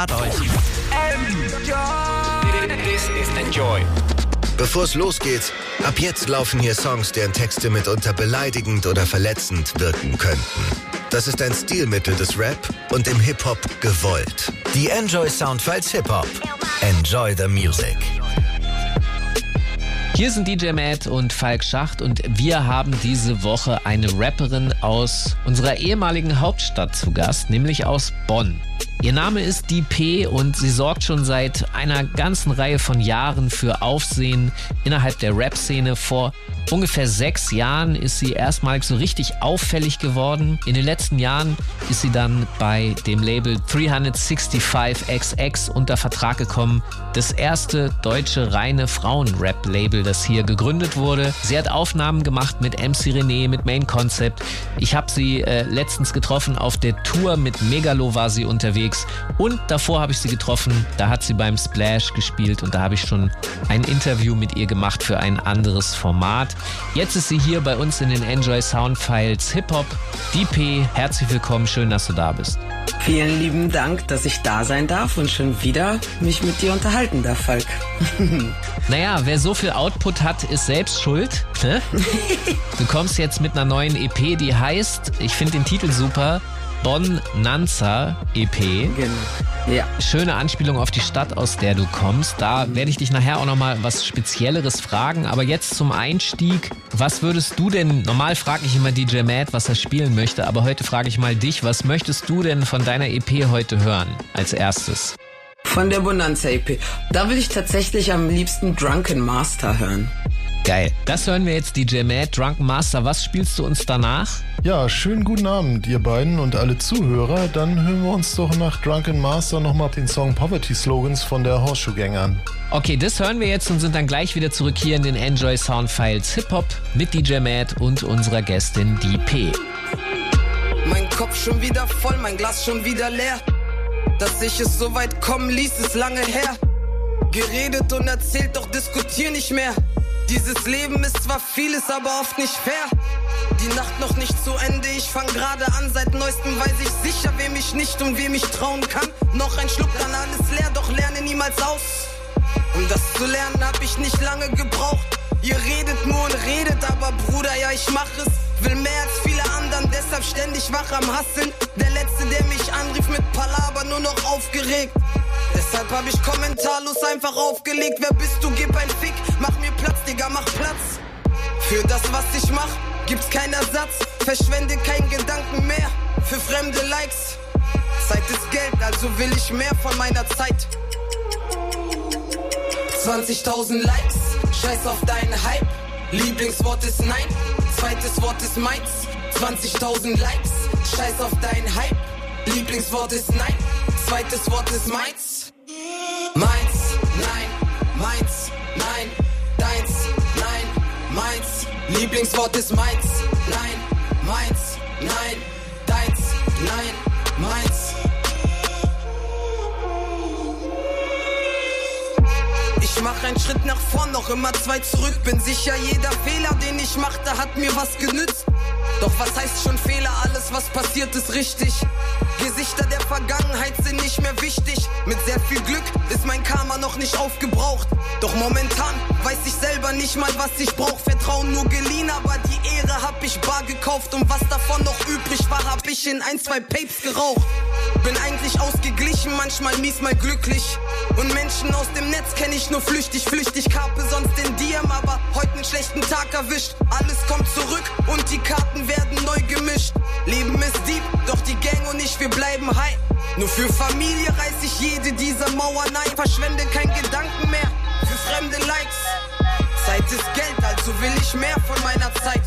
Hat euch. This is Enjoy. Bevor es losgeht, ab jetzt laufen hier Songs, deren Texte mitunter beleidigend oder verletzend wirken könnten. Das ist ein Stilmittel des Rap und im Hip-Hop gewollt. Die Enjoy Soundfiles Hip-Hop. Enjoy the music. Hier sind DJ Matt und Falk Schacht und wir haben diese Woche eine Rapperin aus unserer ehemaligen Hauptstadt zu Gast, nämlich aus Bonn. Ihr Name ist DP und sie sorgt schon seit einer ganzen Reihe von Jahren für Aufsehen innerhalb der Rap-Szene. Vor ungefähr sechs Jahren ist sie erstmalig so richtig auffällig geworden. In den letzten Jahren ist sie dann bei dem Label 365XX unter Vertrag gekommen. Das erste deutsche reine Frauen-Rap-Label, das hier gegründet wurde. Sie hat Aufnahmen gemacht mit MC René, mit Main Concept. Ich habe sie äh, letztens getroffen auf der Tour mit Megalo war sie unterwegs. Und davor habe ich sie getroffen, da hat sie beim Splash gespielt und da habe ich schon ein Interview mit ihr gemacht für ein anderes Format. Jetzt ist sie hier bei uns in den Enjoy Sound Files Hip Hop. DP, herzlich willkommen, schön, dass du da bist. Vielen lieben Dank, dass ich da sein darf und schon wieder mich mit dir unterhalten darf, Falk. naja, wer so viel Output hat, ist selbst schuld. Ne? du kommst jetzt mit einer neuen EP, die heißt, ich finde den Titel super, Bonn Nanza EP. Genau. Ja. Schöne Anspielung auf die Stadt, aus der du kommst. Da werde ich dich nachher auch nochmal was Spezielleres fragen. Aber jetzt zum Einstieg. Was würdest du denn, normal frage ich immer DJ Matt, was er spielen möchte, aber heute frage ich mal dich, was möchtest du denn von deiner EP heute hören als erstes? Von der Bonanza EP. Da will ich tatsächlich am liebsten Drunken Master hören. Geil. Das hören wir jetzt, DJ Matt, Drunken Master. Was spielst du uns danach? Ja, schönen guten Abend, ihr beiden und alle Zuhörer. Dann hören wir uns doch nach Drunken Master nochmal den Song Poverty Slogans von der Horseshoe Gang an. Okay, das hören wir jetzt und sind dann gleich wieder zurück hier in den Enjoy Sound Files Hip Hop mit DJ Matt und unserer Gästin DP. Mein Kopf schon wieder voll, mein Glas schon wieder leer. Dass ich es so weit kommen ließ, ist lange her. Geredet und erzählt, doch diskutier nicht mehr. Dieses Leben ist zwar vieles, aber oft nicht fair. Die Nacht noch nicht zu Ende, ich fang gerade an. Seit neuestem weiß ich sicher, wem ich nicht und wem ich trauen kann. Noch ein Schluck, dann alles leer, doch lerne niemals aus. Um das zu lernen, hab ich nicht lange gebraucht. Ihr redet nur und redet, aber Bruder, ja, ich mach es. Will mehr als viele anderen, deshalb ständig wach am Hasseln. Der Letzte, der mich anrief mit Palaber, nur noch aufgeregt. Deshalb hab ich kommentarlos einfach aufgelegt. Wer bist du? Gib ein Fick. Mach mir Platz, Digga, mach Platz. Für das, was ich mach, gibt's keinen Ersatz. Verschwende keinen Gedanken mehr für fremde Likes. Zeit ist Geld, also will ich mehr von meiner Zeit. 20.000 Likes, scheiß auf deinen Hype. Lieblingswort ist Nein, zweites Wort ist meins. 20.000 Likes, scheiß auf deinen Hype. Lieblingswort ist Nein, zweites Wort ist meins. Meins, nein, meins, nein, deins, nein, meins. Lieblingswort ist meins, nein, meins, nein, deins, nein, meins. Mach einen Schritt nach vorn, noch immer zwei zurück. Bin sicher, jeder Fehler, den ich machte, hat mir was genützt. Doch was heißt schon Fehler? Alles, was passiert, ist richtig. Gesichter der Vergangenheit sind nicht mehr wichtig. Mit sehr viel Glück ist mein Karma noch nicht aufgebraucht. Doch momentan weiß ich selber nicht mal, was ich brauch. Vertrauen nur geliehen, aber die Ehre hab ich bar gekauft. Und was davon noch übrig war, hab ich in ein, zwei Papes geraucht. Bin eigentlich ausgeglichen, manchmal mies, mal glücklich. Und Menschen aus dem Netz kenne ich nur flüchtig, flüchtig. Karpe sonst den DM, aber heute einen schlechten Tag erwischt. Alles kommt zurück und die Karten werden neu gemischt. Leben ist deep, doch die Gang und ich, wir bleiben high. Nur für Familie reiß ich jede dieser Mauern ein. Verschwende kein Gedanken mehr für fremde Likes. Zeit ist Geld, also will ich mehr von meiner Zeit.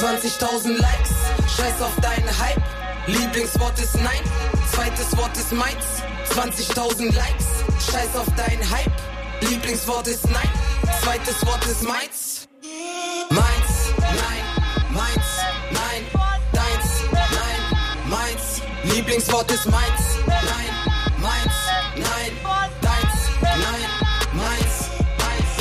20.000 Likes, scheiß auf deinen Hype. Lieblingswort ist Nein, zweites Wort ist meins. 20.000 Likes, scheiß auf deinen Hype. Lieblingswort ist Nein, zweites Wort ist meins. Meins, nein, meins, nein, deins, nein, meins. Lieblingswort ist meins, nein, meins, nein, deins, nein, meins, meins.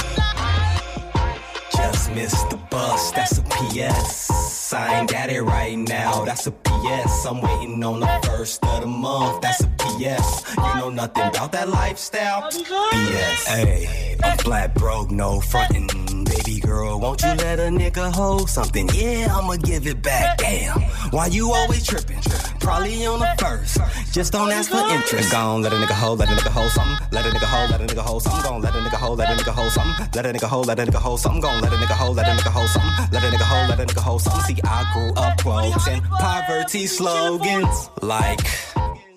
Just missed the bus, that's a PS. I ain't got it right now. That's a PS. I'm waiting on the first of the month. That's a PS. You know nothing about that lifestyle. BS. Hey, I'm flat broke, no frontin'. Baby girl, won't you let a nigga hold something? Yeah, I'ma give it back. Damn, why you always trippin'? Probably on the first. Just don't ask for interest. Gone, let a nigga hold, let a nigga hold something. Let a nigga hold, let a nigga hold something. Gon' let a nigga hold, let a nigga hold something. Let a nigga hold, let a nigga hold something. Gon' let a nigga hold, let a nigga hold something. Let a nigga hold, let a nigga hold something. See, I grew up quoting poverty slogans like.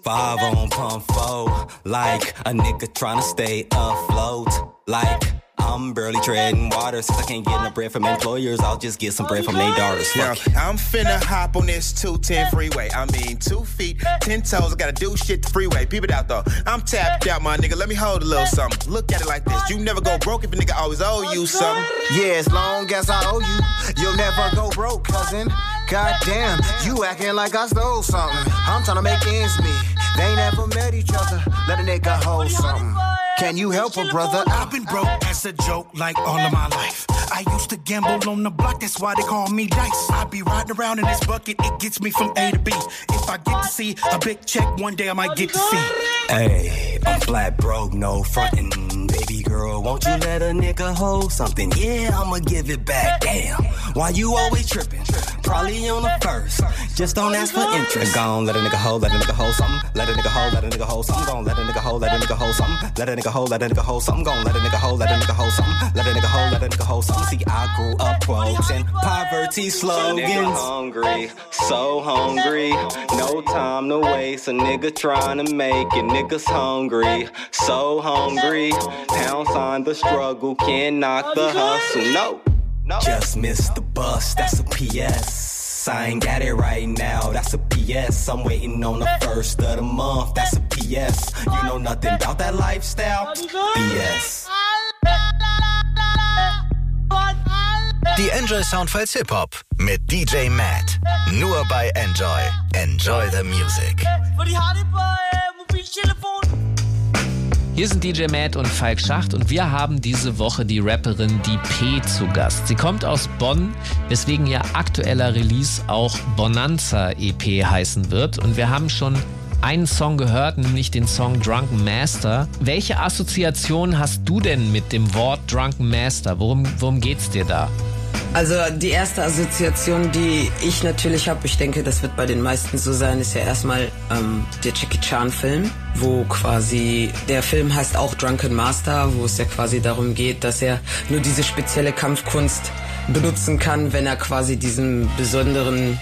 Five on pump four, like a nigga tryna stay afloat, like I'm barely treading water since I can't get no bread from employers. I'll just get some bread from their daughters. Yeah, Fuck it. I'm finna hop on this 210 freeway. I mean, two feet, ten toes. I gotta do shit the freeway. Peep it out though. I'm tapped out, my nigga. Let me hold a little something. Look at it like this. You never go broke if a nigga always owe you something. Yeah, as long as I owe you, you'll never go broke, cousin. Goddamn, you acting like I stole something. I'm trying to make ends meet. They ain't never met each other. Let a nigga hold something. Can you help a brother? I've been broke as a joke like all of my life. I used to gamble on the block, that's why they call me dice. I be riding around in this bucket, it gets me from A to B. If I get to see a big check, one day I might get to see. Hey, I'm flat broke, no frontin'. Baby girl, won't you let a nigga hold something? Yeah, I'ma give it back. Damn, why you always trippin'? Probably on the first. Just don't ask for interest. Gone, let a nigga hold, let a nigga hold something. Let a nigga hold, let a nigga hold something. Gon' let a nigga hold, let a nigga hold something. Let a nigga hold, let a nigga hold something. Gon' let a nigga hold, let a nigga hold something. Let a nigga hold, let a nigga hold something. See, I grew up quoting poverty slogans. hungry, so hungry. No time to waste. A nigga trying to make it. Niggas hungry, so hungry. Pound sign the struggle, can't knock the hustle. No. Just missed the bus, that's a PS. I ain't got it right now, that's a PS. I'm waiting on the first of the month, that's a PS. You know nothing about that lifestyle? BS. Die Enjoy Soundfiles Hip Hop mit DJ Matt. Nur bei Enjoy. Enjoy the Music. Hier sind DJ Matt und Falk Schacht und wir haben diese Woche die Rapperin Die P zu Gast. Sie kommt aus Bonn, weswegen ihr aktueller Release auch Bonanza EP heißen wird. Und wir haben schon einen Song gehört, nämlich den Song Drunken Master. Welche Assoziation hast du denn mit dem Wort Drunken Master? Worum, worum geht's dir da? Also die erste Assoziation, die ich natürlich habe, ich denke, das wird bei den meisten so sein, ist ja erstmal ähm, der Jackie Chan Film, wo quasi der Film heißt auch Drunken Master, wo es ja quasi darum geht, dass er nur diese spezielle Kampfkunst benutzen kann, wenn er quasi diesen besonderen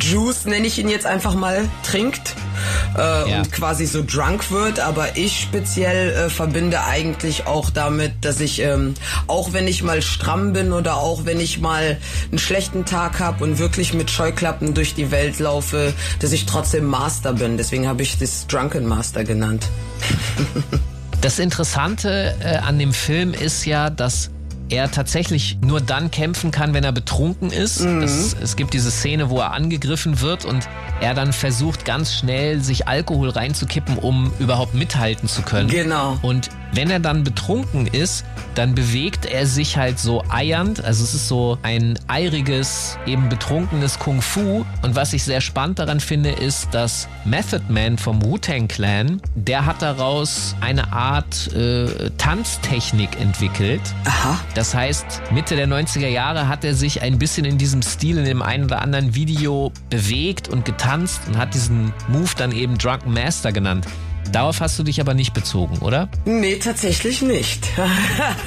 Juice, nenne ich ihn jetzt einfach mal, trinkt äh, Ja. und quasi so drunk wird. Aber ich speziell äh, verbinde eigentlich auch damit, dass ich, ähm, auch wenn ich mal stramm bin oder auch wenn ich mal einen schlechten Tag habe und wirklich mit Scheuklappen durch die Welt laufe, dass ich trotzdem Master bin. Deswegen habe ich das Drunken Master genannt. Das Interessante äh, an dem Film ist ja, dass er tatsächlich nur dann kämpfen kann, wenn er betrunken ist. Es, es gibt diese Szene, wo er angegriffen wird und er dann versucht ganz schnell sich Alkohol reinzukippen, um überhaupt mithalten zu können. Genau. Und wenn er dann betrunken ist, dann bewegt er sich halt so eiernd. Also es ist so ein eiriges, eben betrunkenes Kung Fu. Und was ich sehr spannend daran finde, ist, dass Method Man vom Wu-Tang Clan, der hat daraus eine Art äh, Tanztechnik entwickelt. Aha. Das heißt, Mitte der 90er Jahre hat er sich ein bisschen in diesem Stil in dem einen oder anderen Video bewegt und getanzt und hat diesen Move dann eben Drunken Master genannt. Darauf hast du dich aber nicht bezogen, oder? Nee, tatsächlich nicht.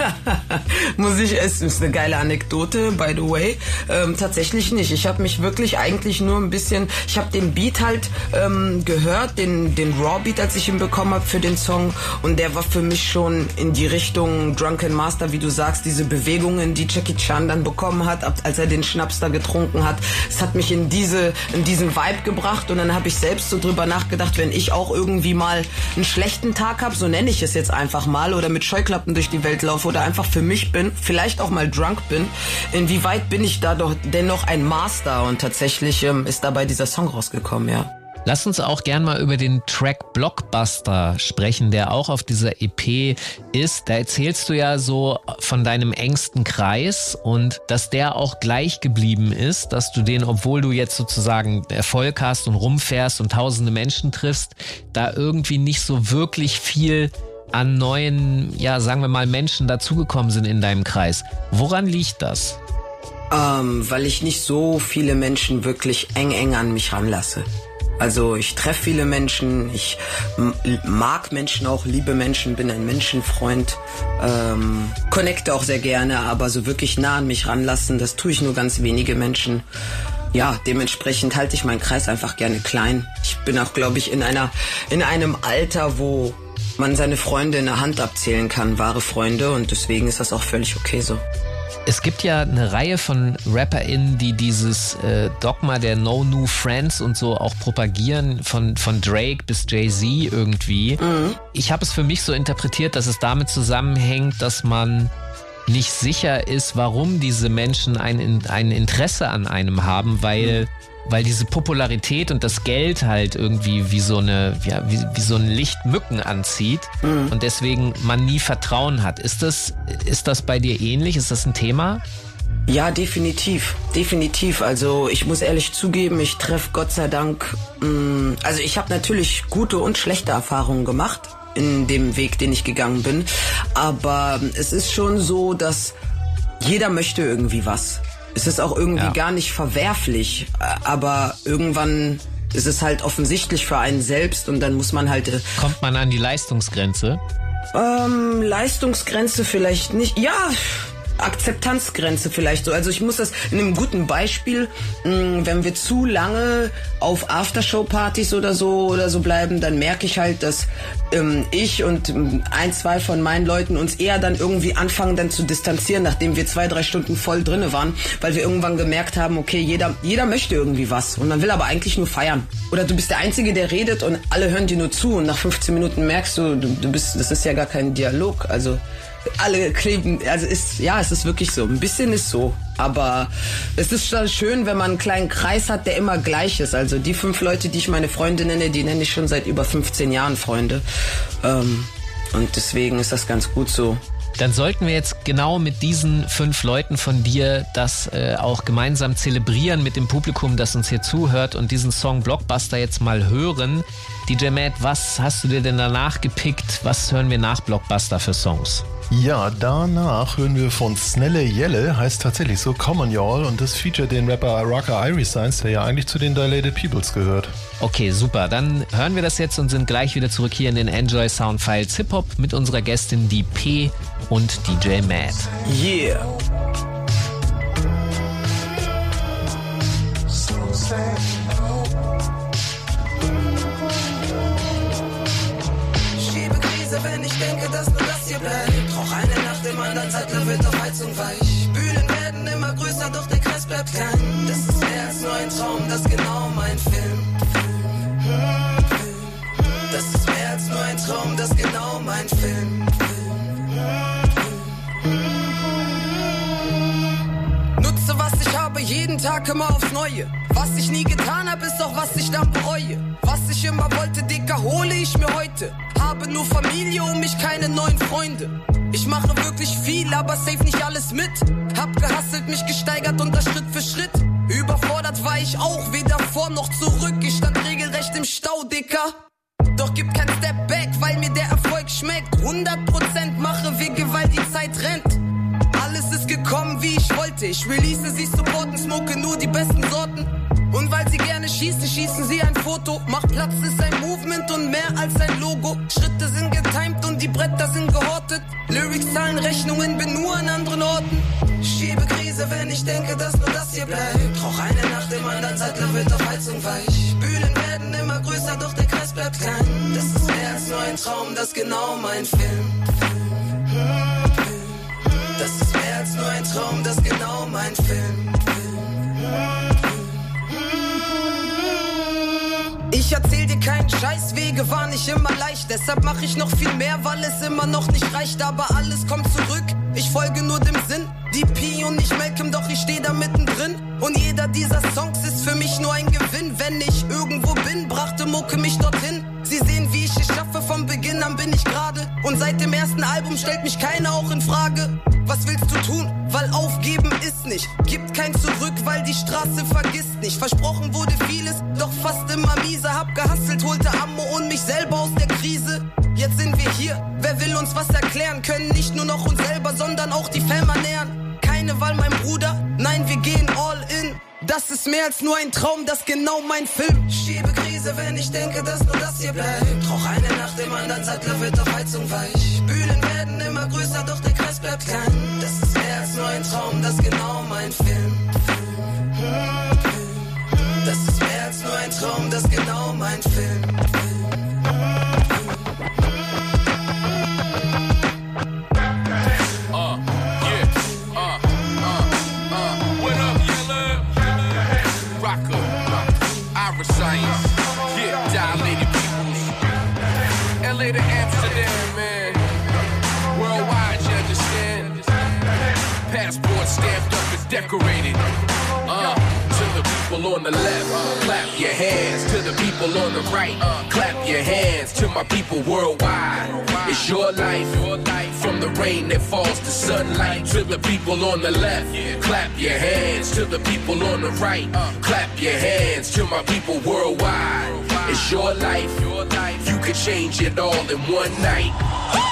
Muss ich, es ist eine geile Anekdote, by the way. Ähm, tatsächlich nicht. Ich habe mich wirklich eigentlich nur ein bisschen, ich habe den Beat halt ähm, gehört, den, den Raw-Beat, als ich ihn bekommen habe für den Song. Und der war für mich schon in die Richtung Drunken Master, wie du sagst, diese Bewegungen, die Jackie Chan dann bekommen hat, als er den Schnaps da getrunken hat. Es hat mich in diese, in diesen Vibe gebracht und dann habe ich selbst so drüber nachgedacht, wenn ich auch irgendwie mal einen schlechten Tag habe, so nenne ich es jetzt einfach mal, oder mit Scheuklappen durch die Welt laufe oder einfach für mich bin, vielleicht auch mal drunk bin, inwieweit bin ich da doch dennoch ein Master und tatsächlich ähm, ist dabei dieser Song rausgekommen, ja. Lass uns auch gern mal über den Track Blockbuster sprechen, der auch auf dieser EP ist. Da erzählst du ja so von deinem engsten Kreis und dass der auch gleich geblieben ist, dass du den, obwohl du jetzt sozusagen Erfolg hast und rumfährst und tausende Menschen triffst, da irgendwie nicht so wirklich viel an neuen, ja, sagen wir mal, Menschen dazugekommen sind in deinem Kreis. Woran liegt das? Ähm, weil ich nicht so viele Menschen wirklich eng, eng an mich ranlasse. Also ich treffe viele Menschen, ich mag Menschen auch, liebe Menschen, bin ein Menschenfreund, ähm, connecte auch sehr gerne, aber so wirklich nah an mich ranlassen, das tue ich nur ganz wenige Menschen. Ja, dementsprechend halte ich meinen Kreis einfach gerne klein. Ich bin auch, glaube ich, in einer in einem Alter, wo man seine Freunde in der Hand abzählen kann, wahre Freunde, und deswegen ist das auch völlig okay so. Es gibt ja eine Reihe von RapperInnen, die dieses äh, Dogma der No New Friends und so auch propagieren, von, von Drake bis Jay-Z irgendwie. Mhm. Ich habe es für mich so interpretiert, dass es damit zusammenhängt, dass man nicht sicher ist, warum diese Menschen ein, ein Interesse an einem haben, weil mhm weil diese Popularität und das Geld halt irgendwie wie so eine, ja, wie, wie so ein Licht Mücken anzieht mhm. und deswegen man nie Vertrauen hat. Ist das, ist das bei dir ähnlich? Ist das ein Thema? Ja, definitiv, definitiv. Also ich muss ehrlich zugeben, ich treffe Gott sei Dank, mh, mm, also ich habe natürlich gute und schlechte Erfahrungen gemacht in dem Weg, den ich gegangen bin, aber es ist schon so, dass jeder möchte irgendwie was es ist auch irgendwie ja. gar nicht verwerflich, aber irgendwann ist es halt offensichtlich für einen selbst und dann muss man halt. Äh, Kommt man an die Leistungsgrenze? Ähm, Leistungsgrenze vielleicht nicht. Ja, Akzeptanzgrenze vielleicht so. Also ich muss das in einem guten Beispiel, mm, wenn wir zu lange auf Aftershow-Partys oder so oder so bleiben, dann merke ich halt, dass ähm, ich und ähm, ein, zwei von meinen Leuten uns eher dann irgendwie anfangen dann zu distanzieren, nachdem wir zwei, drei Stunden voll drinne waren, weil wir irgendwann gemerkt haben, okay, jeder, jeder möchte irgendwie was und man will aber eigentlich nur feiern. Oder du bist der Einzige, der redet und alle hören dir nur zu und nach 15 Minuten merkst du, du, du bist, das ist ja gar kein Dialog. Also alle kleben, also ist, ja, es ist wirklich so. Ein bisschen ist so. Aber es ist schon schön, wenn man einen kleinen Kreis hat, der immer gleich ist. Also die fünf Leute, die ich meine Freunde nenne, die nenne ich schon seit über 15 Jahren Freunde. Ähm, und deswegen ist das ganz gut so. Dann sollten wir jetzt genau mit diesen fünf Leuten von dir das äh, auch gemeinsam zelebrieren mit dem Publikum, das uns hier zuhört und diesen Song Blockbuster jetzt mal hören. DJ Matt, was hast du dir denn danach gepickt? Was hören wir nach Blockbuster für Songs? Ja, danach hören wir von Snelle Jelle, heißt tatsächlich so Common Y'all und das feature den Rapper Rocker Irie Science, der ja eigentlich zu den Dilated Peoples gehört. Okay, super. Dann hören wir das jetzt und sind gleich wieder zurück hier in den Enjoy Sound Files Hip Hop mit unserer Gästin die P und DJ Matt. Yeah. So wenn ich denke, dass nur das hier bleibt. Rauch eine Nacht im anderen Zeitler wird auf Heizung weich. Bühnen werden immer größer, doch der Kreis bleibt klein. Das ist mehr als nur ein Traum, das ist genau mein Film. Tag immer aufs Neue. Was ich nie getan habe, ist auch was ich dann bereue. Was ich immer wollte, Dicker, hole ich mir heute. Habe nur Familie um mich, keine neuen Freunde. Ich mache wirklich viel, aber safe nicht alles mit. Hab gehasselt, mich gesteigert und das Schritt für Schritt. Überfordert war ich auch, weder vor noch zurück. Ich stand regelrecht im Stau, Dicker. Doch gibt kein Step back, weil mir der Erfolg schmeckt. 100% mache Wege, weil die Zeit rennt. Alles ist gekommen, Ich release sie, supporten, smoke nur die besten Sorten. Und weil sie gerne schießen, schießen sie ein Foto. Macht Platz ist ein Movement und mehr als ein Logo. Schritte sind getimed und die Bretter sind gehortet. Lyrics, Zahlen, Rechnungen, bin nur an anderen Orten. Schiebe Krise, wenn ich denke, dass nur das hier bleibt. Rauch eine Nacht im anderen Zeitler wird auf Heizung weich. Bühnen werden immer größer, doch der Kreis bleibt klein. Das ist mehr als nur ein Traum, das ist genau mein Film. Das ist mehr als nur ein Traum, das genau. Ich erzähl dir keinen Scheiß, Wege waren nicht immer leicht. Deshalb mach ich noch viel mehr, weil es immer noch nicht reicht. Aber alles kommt zurück, ich folge nur dem Sinn. Die P und nicht Malcolm, doch ich steh da mittendrin. Und jeder dieser Songs ist für mich nur ein Gewinn. Wenn ich irgendwo bin, brachte Mucke mich dorthin. Sie sehen, wie ich es schaffe, von Beginn an bin ich gerade. Und seit dem ersten Album stellt mich keiner auch in Frage. Was willst du tun? Weil aufgeben ist nicht. Gibt kein Zurück, weil die Straße vergisst nicht. Versprochen wurde vieles, doch fast immer miese. Hab gehasselt, holte Ammo und mich selber aus der Krise. Jetzt sind wir hier. Wer will uns was erklären? Können nicht nur noch uns selber, sondern auch die Fam ernähren. Keine Wahl, mein Bruder. Nein, wir gehen all in. Das ist mehr als nur ein Traum, das genau mein Film. Schiebe Krise, wenn ich denke, dass nur das hier bleibt. Rauch eine nach dem anderen, Zeitler wird auf Heizung weich. Bühnen werden immer größer, doch der Kreis bleibt klein. Das ist mehr als nur ein Traum, das genau mein Film. Das ist mehr als nur ein Traum, das genau decorated. Uh, to the people on the left, clap your hands. To the people on the right, clap your hands. To my people worldwide, it's your life. From the rain that falls to sunlight. To the people on the left, clap your hands. To the people on the right, clap your hands. To my people worldwide, it's your life. You could change it all in one night.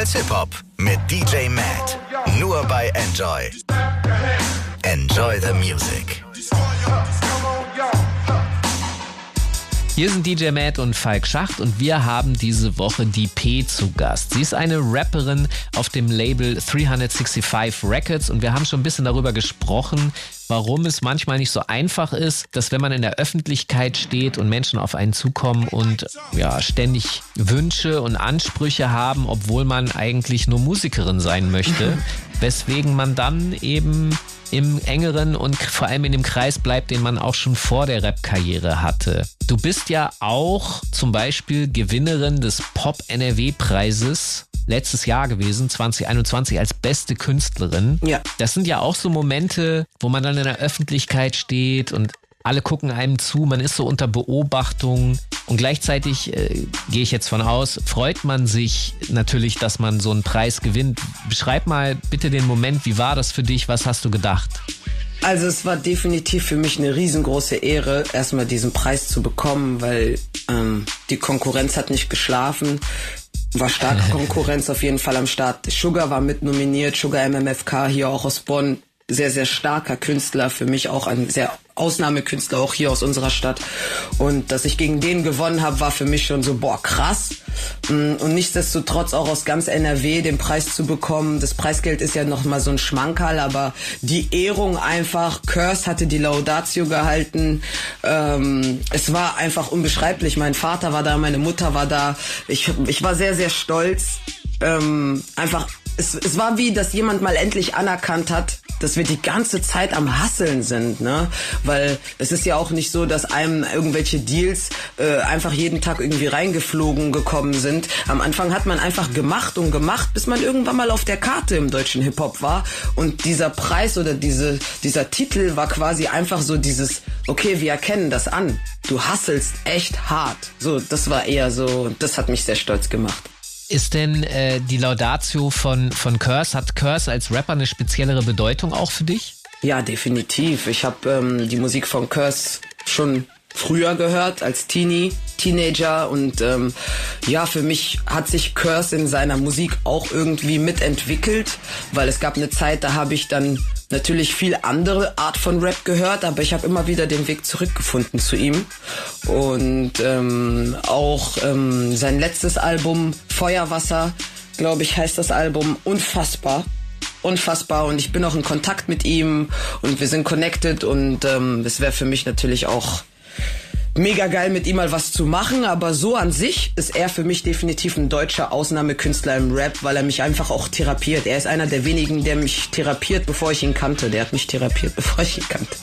Enjoy Soundfiles Hip Hop mit DJ Matt. Nur bei Enjoy. Enjoy the music. Hier sind DJ Matt und Falk Schacht und wir haben diese Woche die P zu Gast. Sie ist eine Rapperin auf dem Label 365 Records und wir haben schon ein bisschen darüber gesprochen, warum es manchmal nicht so einfach ist, dass wenn man in der Öffentlichkeit steht und Menschen auf einen zukommen und ja, ständig Wünsche und Ansprüche haben, obwohl man eigentlich nur Musikerin sein möchte, weswegen man dann eben im engeren und vor allem in dem Kreis bleibt, den man auch schon vor der Rap-Karriere hatte. Du bist ja auch zum Beispiel Gewinnerin des Pop-NRW-Preises letztes Jahr gewesen, 2021, als beste Künstlerin. Ja. Das sind ja auch so Momente, wo man dann in der Öffentlichkeit steht und alle gucken einem zu, man ist so unter Beobachtung und gleichzeitig äh, gehe ich jetzt von aus, freut man sich natürlich, dass man so einen Preis gewinnt. Beschreib mal bitte den Moment, wie war das für dich, was hast du gedacht? Also es war definitiv für mich eine riesengroße Ehre, erstmal diesen Preis zu bekommen, weil Ähm, die Konkurrenz hat nicht geschlafen. War starke Konkurrenz auf jeden Fall am Start. Sugar war mit nominiert, Sugar MMFK hier auch aus Bonn. Sehr, sehr starker Künstler, für mich auch ein sehr Ausnahmekünstler, auch hier aus unserer Stadt. Und dass ich gegen den gewonnen habe, war für mich schon so, boah, krass. Mm, Und nichtsdestotrotz auch aus ganz NRW den Preis zu bekommen. Das Preisgeld ist ja noch mal so ein Schmankerl, aber die Ehrung einfach. Curse hatte die Laudatio gehalten. Ähm, es war einfach unbeschreiblich. Mein Vater war da, meine Mutter war da. Ich, ich war sehr, sehr stolz. Ähm, einfach, es, es war wie, dass jemand mal endlich anerkannt hat, dass wir die ganze Zeit am Hasseln sind, ne? Weil es ist ja auch nicht so, dass einem irgendwelche Deals äh, einfach jeden Tag irgendwie reingeflogen gekommen sind. Am Anfang hat man einfach gemacht und gemacht, bis man irgendwann mal auf der Karte im deutschen Hip-Hop war. Und dieser Preis oder diese, dieser Titel war quasi einfach so dieses, okay, wir erkennen das an. Du hasselst echt hart. So, das war eher so, das hat mich sehr stolz gemacht. Ist denn äh, die Laudatio von, von Curse, hat Curse als Rapper eine speziellere Bedeutung auch für dich? Ja, definitiv. Ich habe ähm, die Musik von Curse schon früher gehört als Teenie, Teenager und ähm, ja, für mich hat sich Curse in seiner Musik auch irgendwie mitentwickelt, weil es gab eine Zeit, da habe ich dann natürlich viel andere Art von Rap gehört, aber ich habe immer wieder den Weg zurückgefunden zu ihm. Und ähm, auch ähm, sein letztes Album Feuerwasser, glaube ich, heißt das Album. Unfassbar. Unfassbar. Und ich bin auch in Kontakt mit ihm und wir sind connected und ähm, es wäre für mich natürlich auch mega geil mit ihm mal was zu machen, aber so an sich ist er für mich definitiv ein deutscher Ausnahmekünstler im Rap, weil er mich einfach auch therapiert. Er ist einer der wenigen, der mich therapiert, bevor ich ihn kannte. Der hat mich therapiert, bevor ich ihn kannte.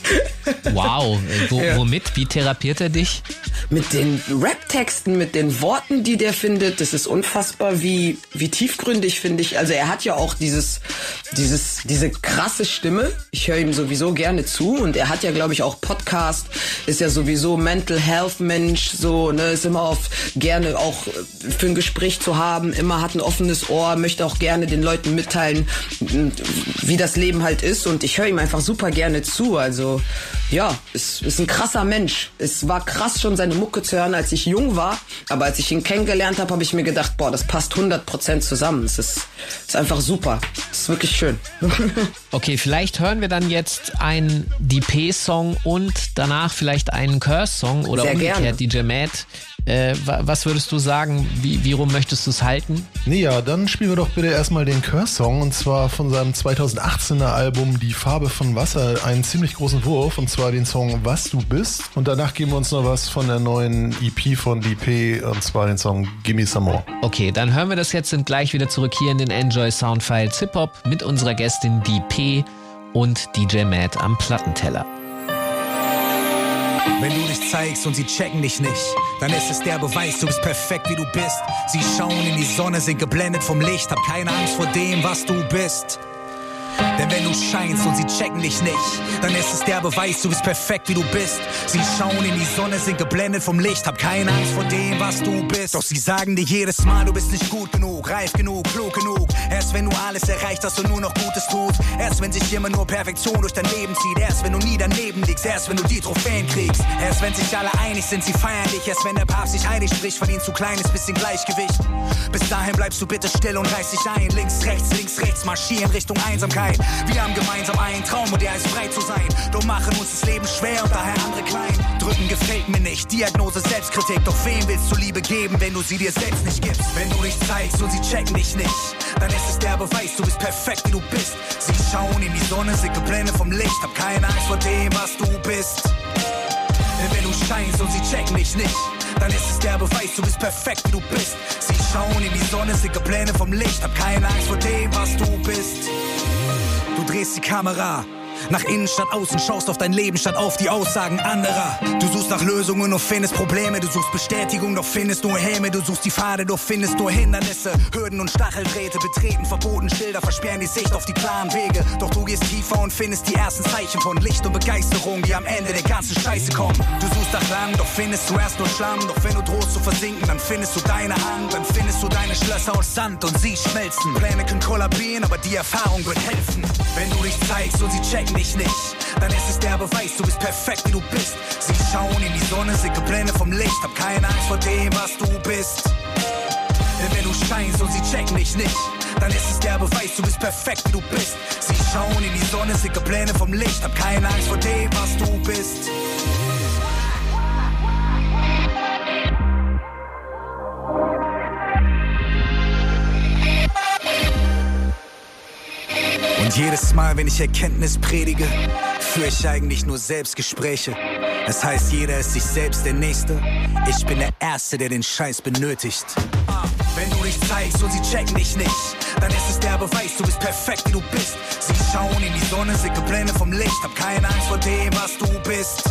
Wow, äh, wo, Ja. womit? Wie therapiert er dich? Mit den Rap-Texten, mit den Worten, die der findet, das ist unfassbar, wie, wie tiefgründig finde ich. Also er hat ja auch dieses, dieses, diese krasse Stimme. Ich höre ihm sowieso gerne zu und er hat ja, glaube ich, auch Podcast, ist ja sowieso Mental Health Mensch, so, ne, ist immer oft gerne auch äh, für ein Gespräch zu haben, immer hat ein offenes Ohr, möchte auch gerne den Leuten mitteilen, m, wie das Leben halt ist und ich höre ihm einfach super gerne zu. Also ja, ist, ist ein krasser Mensch. Es war krass schon seine Mucke zu hören, als ich jung war, aber als ich ihn kennengelernt habe, habe ich mir gedacht, boah, das passt 100% zusammen. Es ist, ist einfach super. Es ist wirklich schön. Okay, vielleicht hören wir dann jetzt einen DP-Song und danach vielleicht einen Curse-Song oder Sehr umgekehrt, gerne. DJ Matt. Äh, wa- was würdest du sagen? Wie, wie rum möchtest du es halten? Nee, ja, dann spielen wir doch bitte erstmal den Curse-Song und zwar von seinem 2018er Album Die Farbe von Wasser, einen ziemlich großen Wurf und zwar den Song Was du bist und danach geben wir uns noch was von der neuen EP von DP und zwar den Song Gimme Some More. Okay, dann hören wir das jetzt, sind gleich wieder zurück hier in den Enjoy Soundfiles Hip Hop mit unserer Gästin DP und DJ Matt am Plattenteller. Wenn du dich zeigst und sie checken dich nicht, dann ist es der Beweis, du bist perfekt wie du bist. Sie schauen in die Sonne, sind geblendet vom Licht, hab keine Angst vor dem, was du bist. Denn wenn du scheinst und sie checken dich nicht, dann ist es der Beweis, du bist perfekt wie du bist. Sie schauen in die Sonne, sind geblendet vom Licht, hab keine Angst vor dem, was du bist. Doch sie sagen dir jedes Mal, du bist nicht gut genug, reif genug, klug genug. Erst wenn du alles erreicht hast und nur noch Gutes tut. Erst wenn sich immer nur Perfektion durch dein Leben zieht. Erst wenn du nie daneben liegst, erst wenn du die Trophäen kriegst. Erst wenn sich alle einig sind, sie feiern dich. Erst wenn der Papst sich heilig spricht, verdient zu kleines bisschen Gleichgewicht. Bis dahin bleibst du bitte still und reiß dich ein. Links, rechts, links, rechts, marschieren Richtung Einsamkeit. Wir haben gemeinsam einen Traum und der ist frei zu sein. Doch machen uns das Leben schwer und daher andere klein. Drücken gefällt mir nicht, Diagnose Selbstkritik. Doch wem willst du Liebe geben, wenn du sie dir selbst nicht gibst? Wenn du dich zeigst und sie checken dich nicht, dann ist es der Beweis, du bist perfekt wie du bist. Sie schauen in die Sonne, sind geblendet vom Licht. Hab keine Angst vor dem, was du bist. Wenn du scheinst und sie checken dich nicht, dann ist es der Beweis, du bist perfekt wie du bist. Sie schauen in die Sonne, sind geblendet vom Licht. Hab keine Angst vor dem, was du bist. Du drehst die Kamera. Nach innen statt außen, schaust auf dein Leben statt auf die Aussagen anderer. Du suchst nach Lösungen und findest Probleme. Du suchst Bestätigung, doch findest nur Häme. Du suchst die Pfade, doch findest nur Hindernisse. Hürden und Stacheldrähte betreten, verboten Schilder versperren die Sicht auf die klaren Wege. Doch du gehst tiefer und findest die ersten Zeichen von Licht und Begeisterung, die am Ende der ganzen Scheiße kommen. Du suchst nach Land, doch findest du erst nur Schlamm. Doch wenn du drohst zu versinken, dann findest du deine Hand. Dann findest du deine Schlösser aus Sand und sie schmelzen. Pläne können kollabieren, aber die Erfahrung wird helfen. Wenn du dich zeigst und sie checken dich nicht, dann ist es der Beweis, du bist perfekt, wie du bist. Sie schauen in die Sonne, sind geblendet vom Licht. Hab keine Angst vor dem, was du bist. Wenn du scheinst und sie checken dich nicht, dann ist es der Beweis, du bist perfekt, wie du bist. Sie schauen in die Sonne, sind geblendet vom Licht. Hab keine Angst vor dem, was du bist. Und jedes Mal, wenn ich Erkenntnis predige, führe ich eigentlich nur Selbstgespräche. Das heißt, jeder ist sich selbst der Nächste. Ich bin der Erste, der den Scheiß benötigt. Wenn du dich zeigst und sie checken dich nicht, dann ist es der Beweis, du bist perfekt, wie du bist. Sie schauen in die Sonne, sind geblendet vom Licht. Hab keine Angst vor dem, was du bist.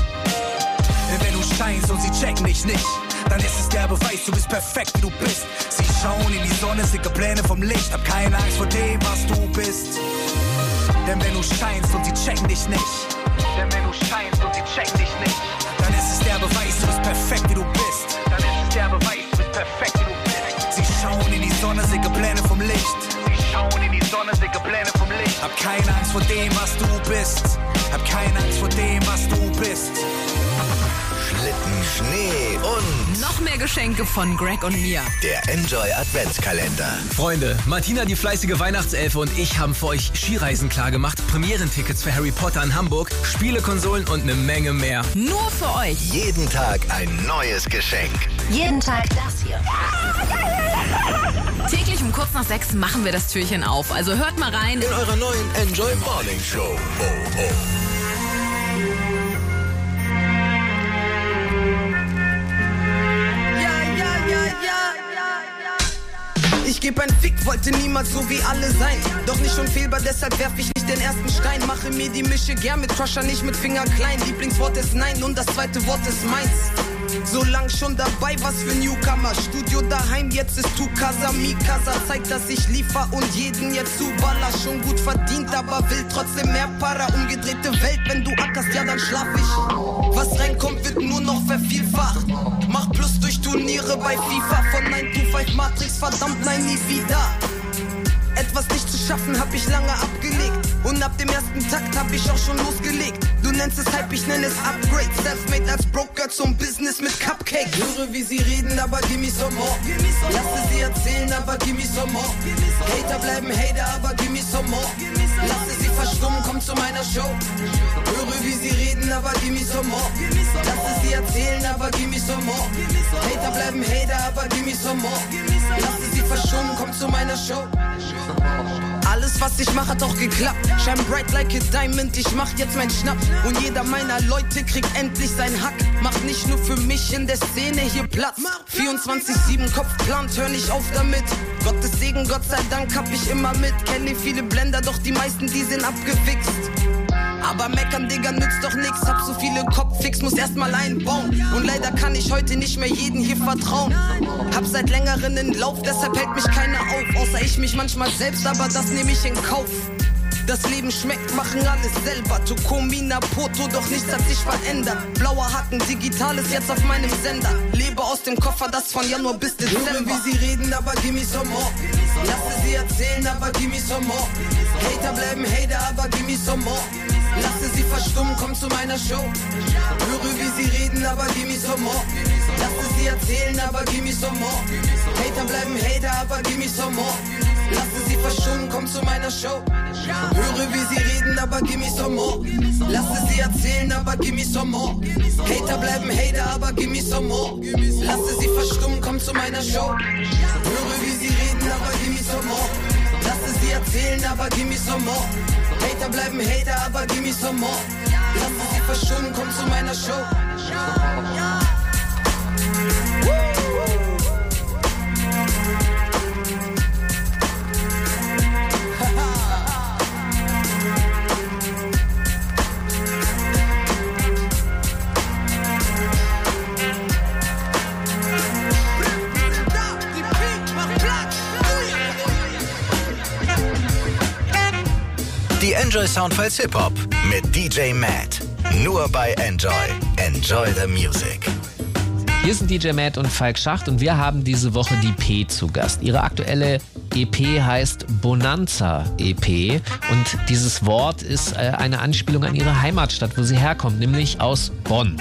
Wenn du scheinst und sie checken dich nicht, dann ist es der Beweis, du bist perfekt, wie du bist. Sie schauen in die Sonne, sind geblendet vom Licht. Hab keine Angst vor dem, was du bist. Denn wenn du scheinst und sie checken dich nicht, denn wenn du scheinst und sie checken dich nicht, dann ist es der Beweis, du bist perfekt, wie du bist. Dann ist es der Beweis, du bist perfekt, wie du bist. Sie schauen in die Sonne, sind geblendet vom Licht. Sie schauen in die Sonne, sind geblendet vom Licht. Hab keine Angst vor dem, was du bist. Hab keine Angst vor dem, was du bist. Schlitten, Schnee und Noch mehr Geschenke von Greg und mir. der Enjoy Adventskalender. Freunde, Martina, die fleißige Weihnachtselfe und ich haben für euch Skireisen klargemacht, Premierentickets für Harry Potter in Hamburg, Spielekonsolen und eine Menge mehr. Nur für euch. Jeden Tag ein neues Geschenk. Jeden Tag das hier. Täglich um kurz nach sechs machen wir das Türchen auf. Also hört mal rein. In eurer neuen Enjoy Morning Show. Oh, oh. Ich geb ein Fick, wollte niemals so wie alle sein. Doch nicht unfehlbar, deshalb werf ich den ersten Stein. Mache mir die Mische gern mit Crusher, nicht mit Finger klein. Lieblingswort ist Nein und das zweite Wort ist meins. So lang schon dabei, was für Newcomer. Studio daheim, jetzt ist Tukasa Mikasa. Zeigt, dass ich liefer und jeden jetzt zuballer. Schon gut verdient, aber will trotzdem mehr Para. Umgedrehte Welt, wenn du ackerst, ja dann schlaf ich. Was reinkommt, wird nur noch vervielfacht. Mach Plus durch Turniere bei FIFA. Von 9 to 5 Matrix, verdammt, nein, nie wieder. Etwas nicht zu schaffen, hab ich lange abgelegt. Und ab dem ersten Takt hab ich auch schon losgelegt. Du nennst es Hype, ich nenn es Upgrade. Selfmade als Broker zum Business mit Cupcake. Höre, wie sie reden, aber gimme some more. Lasse sie erzählen, aber gimme some more. Hater bleiben Hater, aber gimme some more. Lasse sie verstummen, komm zu meiner Show. Höre, wie sie reden, aber gimme some more. Lasse sie erzählen, aber gimme some more. Hater bleiben Hater, aber gimme some more. Lasse sie verstummen, komm zu meiner Show. Alles, was ich mach, hat auch geklappt. Shine bright like a diamond, ich mach jetzt mein Schnapp. Und jeder meiner Leute kriegt endlich sein Hack. Macht nicht nur für mich in der Szene hier Platz. 24-7 Kopf plant, hör nicht auf damit. Gottes Segen, Gott sei Dank hab ich immer mit. Kenne viele Blender, doch die meisten, die sind abgewichst. Aber meckern, Digga, nützt doch nix. Hab so viele Kopffix, muss erstmal einbauen. Und leider kann ich heute nicht mehr jeden hier vertrauen. Hab seit längerem einen Lauf, deshalb hält mich keiner auf. Außer ich mich manchmal selbst, aber das nehme ich in Kauf. Das Leben schmeckt, machen alles selber. Tokomina Poto, doch nichts hat sich verändert. Blauer Haken, digitales jetzt auf meinem Sender. Lebe aus dem Koffer, das von Januar bis Dezember. Höre, wie sie reden, aber gimme some more. Lasse sie erzählen, aber gimme some more. Hater bleiben Hater, aber gimme some more. Lasse sie verstummen, komm zu meiner Show. Höre, wie sie reden, aber gimme some more. Lasse sie erzählen, aber gimme some more. Hater bleiben Hater, aber gimme some more. Lasse sie verstummen, komm zu meiner Show. Höre, wie sie reden, aber gimme some more. Lasse sie erzählen, aber gimme some more. Hater bleiben Hater, aber gimme some more. Lasse sie verstummen, komm zu meiner Show. Höre, wie sie reden, aber gimme some more. Lasse sie erzählen, aber gimme some more. Hater bleiben Hater, aber gimme some more. Lasse sie verstummen, komm zu meiner Show. Enjoy Soundfiles Hip Hop mit DJ Matt. Nur bei Enjoy. Enjoy the Music. Hier sind DJ Matt und Falk Schacht und wir haben diese Woche die P zu Gast. Ihre aktuelle EP heißt Bonanza EP und dieses Wort ist äh, eine Anspielung an ihre Heimatstadt, wo sie herkommt, nämlich aus Bonn.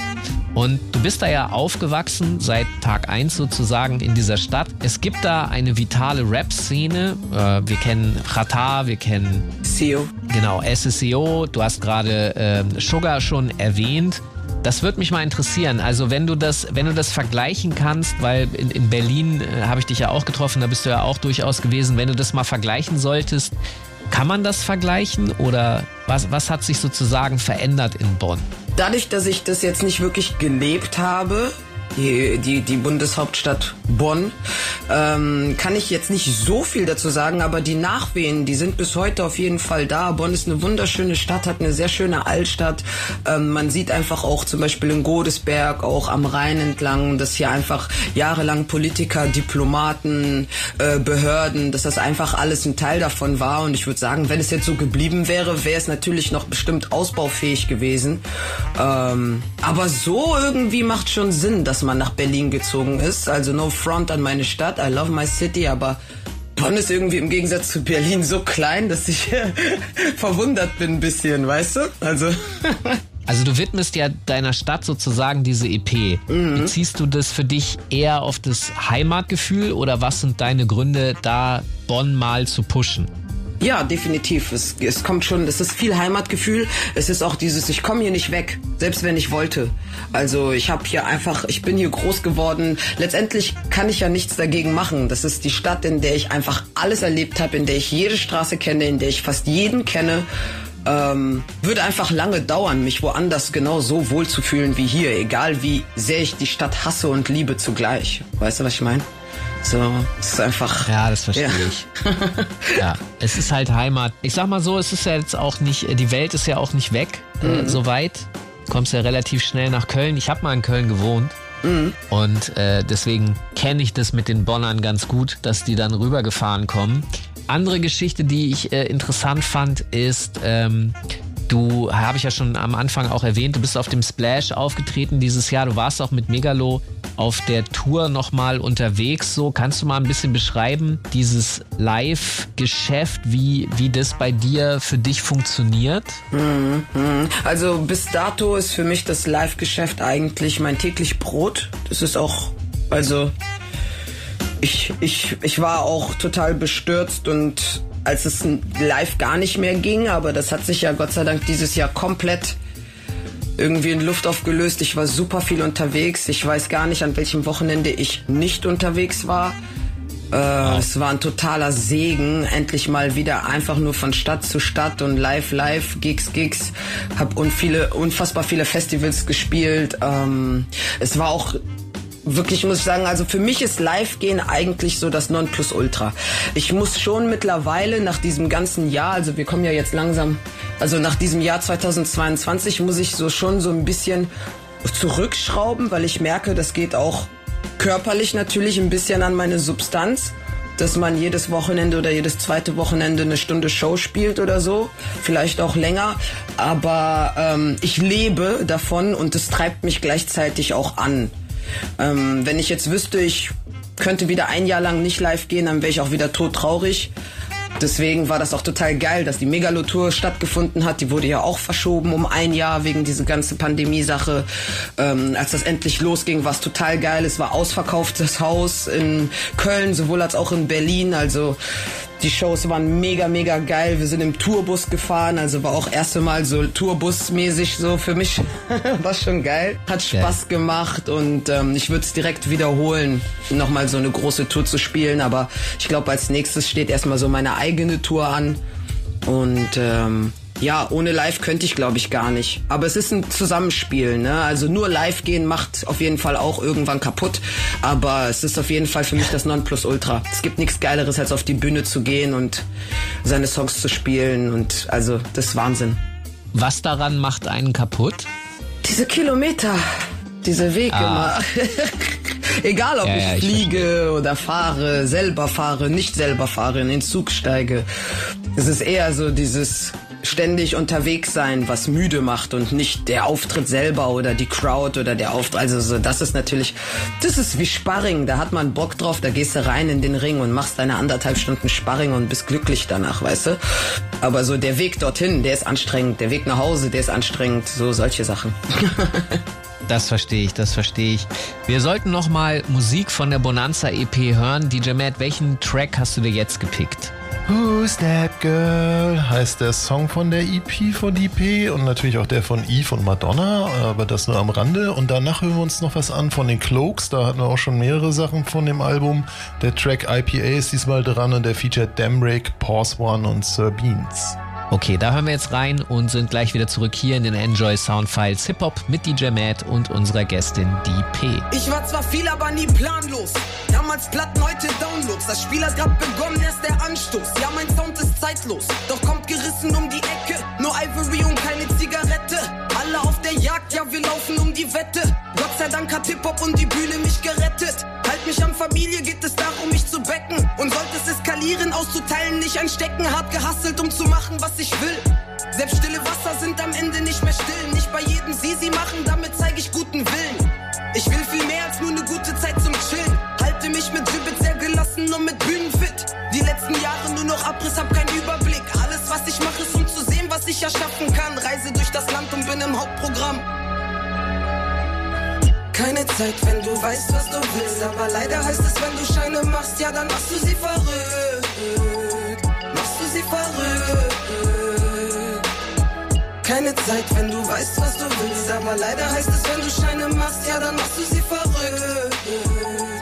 Und du bist da ja aufgewachsen, seit Tag 1 sozusagen in dieser Stadt. Es gibt da eine vitale Rap-Szene. Äh, wir kennen Chata, wir kennen SEO. Genau, SSEO. Du hast gerade äh, Sugar schon erwähnt. Das würde mich mal interessieren. Also wenn du das, wenn du das vergleichen kannst, weil in, in Berlin äh, habe ich dich ja auch getroffen, da bist du ja auch durchaus gewesen. Wenn du das mal vergleichen solltest, kann man das vergleichen oder was, was hat sich sozusagen verändert in Bonn? Dadurch, dass ich das jetzt nicht wirklich gelebt habe, die, die, die Bundeshauptstadt Bonn. Ähm, kann ich jetzt nicht so viel dazu sagen, aber die Nachwehen, die sind bis heute auf jeden Fall da. Bonn ist eine wunderschöne Stadt, hat eine sehr schöne Altstadt. Ähm, man sieht einfach auch zum Beispiel in Godesberg, auch am Rhein entlang, dass hier einfach jahrelang Politiker, Diplomaten, äh, Behörden, dass das einfach alles ein Teil davon war. Und ich würde sagen, wenn es jetzt so geblieben wäre, wäre es natürlich noch bestimmt ausbaufähig gewesen. Ähm, aber so irgendwie macht schon Sinn, dass man nach Berlin gezogen ist. Also no front an meine Stadt, I love my city, aber Bonn ist irgendwie im Gegensatz zu Berlin so klein, dass ich verwundert bin ein bisschen, weißt du? Also Also du widmest ja deiner Stadt sozusagen diese EP. Mhm. Beziehst du das für dich eher auf das Heimatgefühl oder was sind deine Gründe, da Bonn mal zu pushen? Ja, definitiv. Es, es kommt schon, es ist viel Heimatgefühl. Es ist auch dieses, ich komme hier nicht weg, selbst wenn ich wollte. Also ich habe hier einfach, ich bin hier groß geworden. Letztendlich kann ich ja nichts dagegen machen. Das ist die Stadt, in der ich einfach alles erlebt habe, in der ich jede Straße kenne, in der ich fast jeden kenne. Ähm, würde einfach lange dauern, mich woanders genau so wohl zu fühlen wie hier, egal wie sehr ich die Stadt hasse und liebe zugleich. Weißt du, was ich meine? So, es ist einfach. Ja, das verstehe ja. ich. ja, es ist halt Heimat. Ich sag mal so, es ist ja jetzt auch nicht, die Welt ist ja auch nicht weg, äh, mhm. äh, so weit. Du kommst ja relativ schnell nach Köln. Ich habe mal in Köln gewohnt. Mhm. Und äh, deswegen kenne ich das mit den Bonnern ganz gut, dass die dann rübergefahren kommen. Andere Geschichte, die ich äh, interessant fand, ist, ähm, du, habe ich ja schon am Anfang auch erwähnt, du bist auf dem Splash aufgetreten dieses Jahr. Du warst auch mit Megalo auf der Tour nochmal unterwegs. So, kannst du mal ein bisschen beschreiben, dieses Live-Geschäft, wie, wie das bei dir für dich funktioniert? Mhm, mhm. Also bis dato ist für mich das Live-Geschäft eigentlich mein täglich Brot. Das ist auch, also ich, ich, ich war auch total bestürzt und als es live gar nicht mehr ging, aber das hat sich ja Gott sei Dank dieses Jahr komplett irgendwie in Luft aufgelöst. Ich war super viel unterwegs. Ich weiß gar nicht, an welchem Wochenende ich nicht unterwegs war. Äh, wow. Es war ein totaler Segen, endlich mal wieder einfach nur von Stadt zu Stadt und live, live, Gigs, Gigs. Hab und viele, unfassbar viele Festivals gespielt. Ähm, es war auch wirklich muss ich sagen, also für mich ist Live-Gehen eigentlich so das Nonplusultra. Ich muss schon mittlerweile nach diesem ganzen Jahr, also wir kommen ja jetzt langsam, also nach diesem Jahr 2022 muss ich so schon so ein bisschen zurückschrauben, weil ich merke, das geht auch körperlich natürlich ein bisschen an meine Substanz dass man jedes Wochenende oder jedes zweite Wochenende eine Stunde Show spielt oder so, vielleicht auch länger. Aber ähm, ich lebe davon und es treibt mich gleichzeitig auch an. Ähm, wenn ich jetzt wüsste, ich könnte wieder ein Jahr lang nicht live gehen, dann wäre ich auch wieder todtraurig. Deswegen war das auch total geil, dass die Megalotour stattgefunden hat. Die wurde ja auch verschoben um ein Jahr wegen dieser ganzen Pandemie-Sache. Ähm, als das endlich losging, war es total geil. Es war ausverkauftes Haus in Köln, sowohl als auch in Berlin. Also die Shows waren mega, mega geil. Wir sind im Tourbus gefahren, also war auch erste Mal so Tourbus-mäßig so für mich. war schon geil. Hat Spaß ja. gemacht und ähm, ich würde es direkt wiederholen, nochmal so eine große Tour zu spielen. Aber ich glaube, als nächstes steht erstmal so meine eigene Tour an. Und ähm, ja, ohne Live könnte ich, glaube ich, gar nicht. Aber es ist ein Zusammenspiel. Ne? Also nur Live gehen macht auf jeden Fall auch irgendwann kaputt. Aber es ist auf jeden Fall für mich das Nonplusultra. Es gibt nichts Geileres, als auf die Bühne zu gehen und seine Songs zu spielen. Und also, das ist Wahnsinn. Was daran macht einen kaputt? Diese Kilometer, diese Weg ah. immer. Egal, ob ja, ja, ich fliege ich oder fahre, selber fahre, nicht selber fahre, in den Zug steige. Es ist eher so dieses ständig unterwegs sein, was müde macht und nicht der Auftritt selber oder die Crowd oder der Auftritt. Also so, das ist natürlich, das ist wie Sparring. Da hat man Bock drauf, da gehst du rein in den Ring und machst deine anderthalb Stunden Sparring und bist glücklich danach, weißt du? Aber so der Weg dorthin, der ist anstrengend. Der Weg nach Hause, der ist anstrengend. So solche Sachen. Das verstehe ich, das verstehe ich. Wir sollten noch mal Musik von der Bonanza EP hören. DJ Matt, welchen Track hast du dir jetzt gepickt? Who's That Girl heißt der Song von der EP von DP und natürlich auch der von Eve und Madonna, aber das nur am Rande. Und danach hören wir uns noch was an von den Cloaks, da hatten wir auch schon mehrere Sachen von dem Album. Der Track IPA ist diesmal dran und der featuret Damrake, Pause One und Sir Beans. Okay, da hören wir jetzt rein und sind gleich wieder zurück hier in den Enjoy Soundfiles Hip Hop mit DJ Matt und unserer Gästin DP. Ich war zwar viel, aber nie planlos. Damals Platten, heute Downloads. Das Spiel hat grad begonnen, erst der Anstoß. Ja, mein Sound ist zeitlos, doch kommt gerissen um die Ecke. Nur Ivory und keine Zigarette. Alle auf der Jagd, ja, wir laufen um die Wette. Gott sei Dank hat Hip-Hop und die Bühne mich gerettet. Halt mich an Familie, geht es darum, mich zu eskalieren, auszuteilen, nicht ein Stecken. Hart gehasselt, um zu machen, was ich will. Selbst stille Wasser sind am Ende nicht mehr still. Nicht bei jedem Sisi machen, damit zeige ich guten Willen. Ich will viel mehr als nur eine gute Zeit zum Chillen. Halte mich mit Gibbet sehr gelassen und mit Bühnen fit. Die letzten Jahre nur noch Abriss, hab keinen Überblick. Alles, was ich mache, ist um zu sehen, was ich erschaffen kann. Reise durch das Land und bin im Hauptprogramm. Keine Zeit, wenn du weißt, was du willst. Aber leider heißt es, wenn du Scheine machst, ja, dann machst du sie verrückt. Keine Zeit, wenn du weißt, was du willst. Aber leider heißt es, wenn du Scheine machst, ja, dann machst du sie verrückt.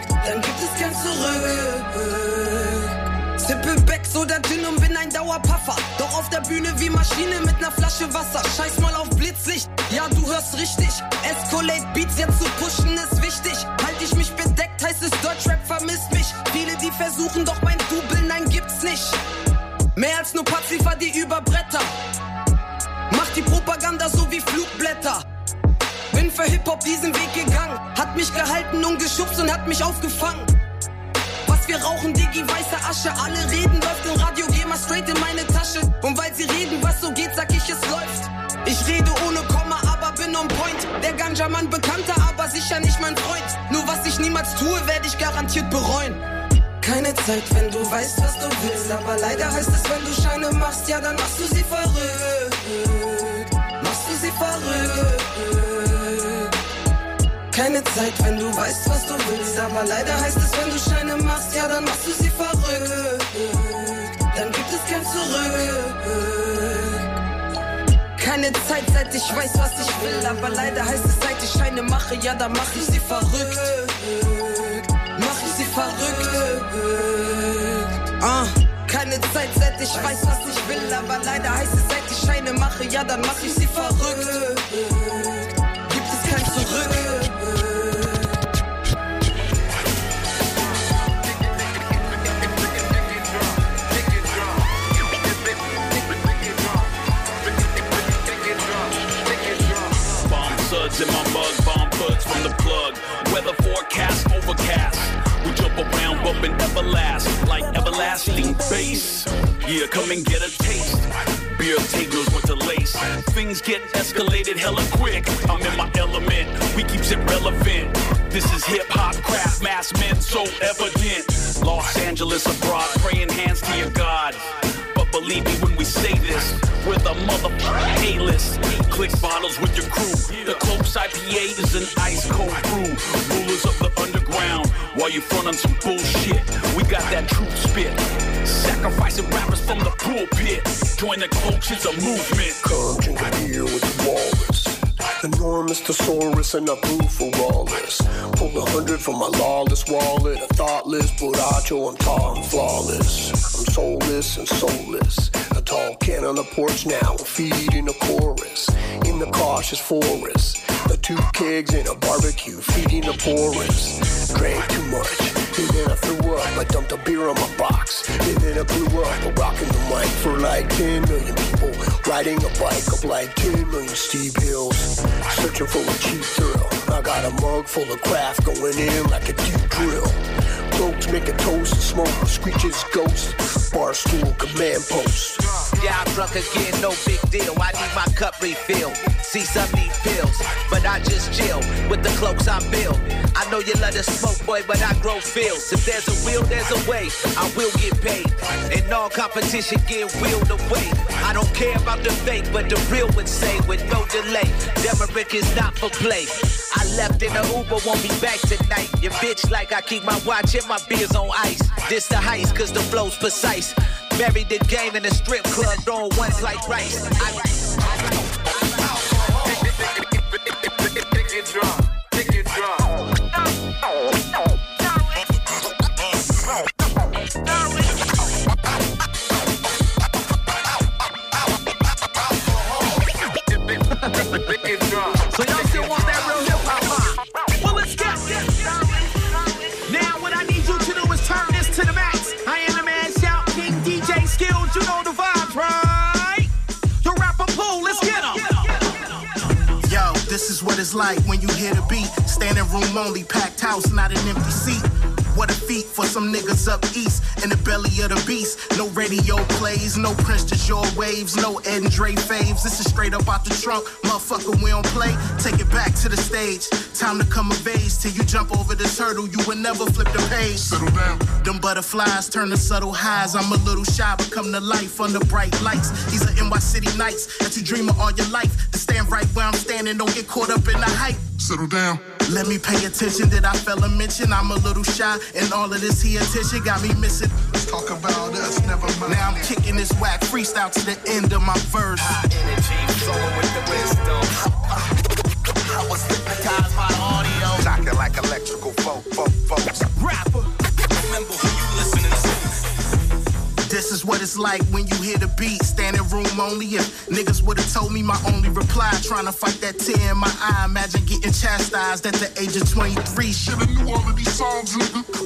Dann gibt es kein Zurück. Sippe Becks oder Gin und bin ein Dauerpuffer. Doch auf der Bühne wie Maschine mit ner Flasche Wasser. Scheiß mal auf Blitzlicht, ja, du hörst richtig. Escalate Beats jetzt zu pushen ist wichtig. Halt ich mich bedeckt, heißt es Deutschrap vermisst mich. Viele, die versuchen, doch mein Double, nein, gibt's nicht. Mehr als nur Paziffer, die über gehalten und geschubst und hat mich aufgefangen. Was wir rauchen, Digi, weiße Asche. Alle reden, läuft im Radio, geh mal straight in meine Tasche. Und weil sie reden, was so geht, sag ich, es läuft. Ich rede ohne Komma, aber bin on point. Der Ganja-Mann bekannter, aber sicher nicht mein Freund. Nur was ich niemals tue, werde ich garantiert bereuen. Keine Zeit, wenn du weißt, was du willst. Aber leider heißt es, wenn du Scheine machst, ja, dann machst du sie verrückt. Machst du sie verrückt. Keine Zeit, wenn du weißt, was du willst. Aber leider heißt es, wenn du Scheine machst, ja, dann machst du sie verrückt. Dann gibt es kein Zurück. Keine Zeit, seit ich weiß, was ich will. Aber leider heißt es, seit ich Scheine mache, ja, dann mach ich sie verrückt. Mach ich sie verrückt. Ah. Keine Zeit, seit ich weiß, was ich will. Aber leider heißt es, seit ich Scheine mache, ja, dann mach ich sie verrückt. Bomb suds in my mug, bomb buds from the plug. Weather forecast overcast. We jump around, bumping everlast like everlasting bass. Yeah, come and get a taste. Beer tables with the lace. Things get escalated hella quick. I'm in my element. We keeps it relevant. This is hip hop, craft, mass men, so evident. Los Angeles abroad, praying hands to your God. Believe me when we say this, we're the motherfucking A-list. Click bottles with your crew. The Cloaks IPA is an ice cold brew. Rulers of the underground, while you front on some bullshit. We got that truth spit. Sacrificing rappers from the pulpit. Join the it's a movement. Come drink a beer with the walrus. Enormous thesaurus and a brew for Wallace. Pulled a hundred from my lawless wallet. A thoughtless Buracho, I'm tall and flawless. I'm soulless and soulless. A tall can on the porch now, feeding a chorus. In the cautious forest. The two kegs and a barbecue, feeding the porous. Drank too much, and then I threw up. I dumped a beer on my box, and then I blew up. Mic for like 10 million people. Riding a bike up like 10 million steep hills. Searching for a cheap thrill. I got a mug full of craft going in like a deep drill. Cloaks make a toast, smoke screeches ghost. Bar stool command post. I'm drunk again, no big deal. I need my cup refilled. See, some need pills, but I just chill with the cloaks I build. I know you love the smoke, boy, but I grow fields. If there's a will, there's a way. I will get paid. And all competition get wheeled away. I don't care about the fake, but the real would say with no delay. Demerick is not for play. I left in the Uber, won't be back tonight. Your bitch like I keep my watch and my beers on ice. This the heist, cause the flow's precise. Married the game in the strip club, throwing ones like rice. I, Get Standing room only, packed house, not an empty seat. What a feat for some niggas up east in the belly of the beast. No radio plays, no Prince to your waves, no Ed and Dre faves. This is straight up out the trunk, motherfucker. We don't play. Take it back to the stage. Time to come of age till you jump over this hurdle. You would never flip the page. Settle down. Them butterflies turn to subtle highs. I'm a little shy, but come to life under bright lights. These are NY City nights that you dream of all your life. To stand right where I'm standing, don't get caught up in the hype. Settle down. Let me pay attention. Did I fella mention I'm a little shy? And all of this here attention got me missing. Let's talk about us, never mind. Now I'm kicking this whack freestyle to the end of my verse. High energy, flowing with the wisdom. I was hypnotized by the audio. Knocking like electrical folk, folk, folks. Rapper. This is what it's like when you hear the beat. Standing room only. If niggas would've told me my only reply, trying to fight that tear in my eye. Imagine getting chastised at the age of 23. Should've knew all of these songs.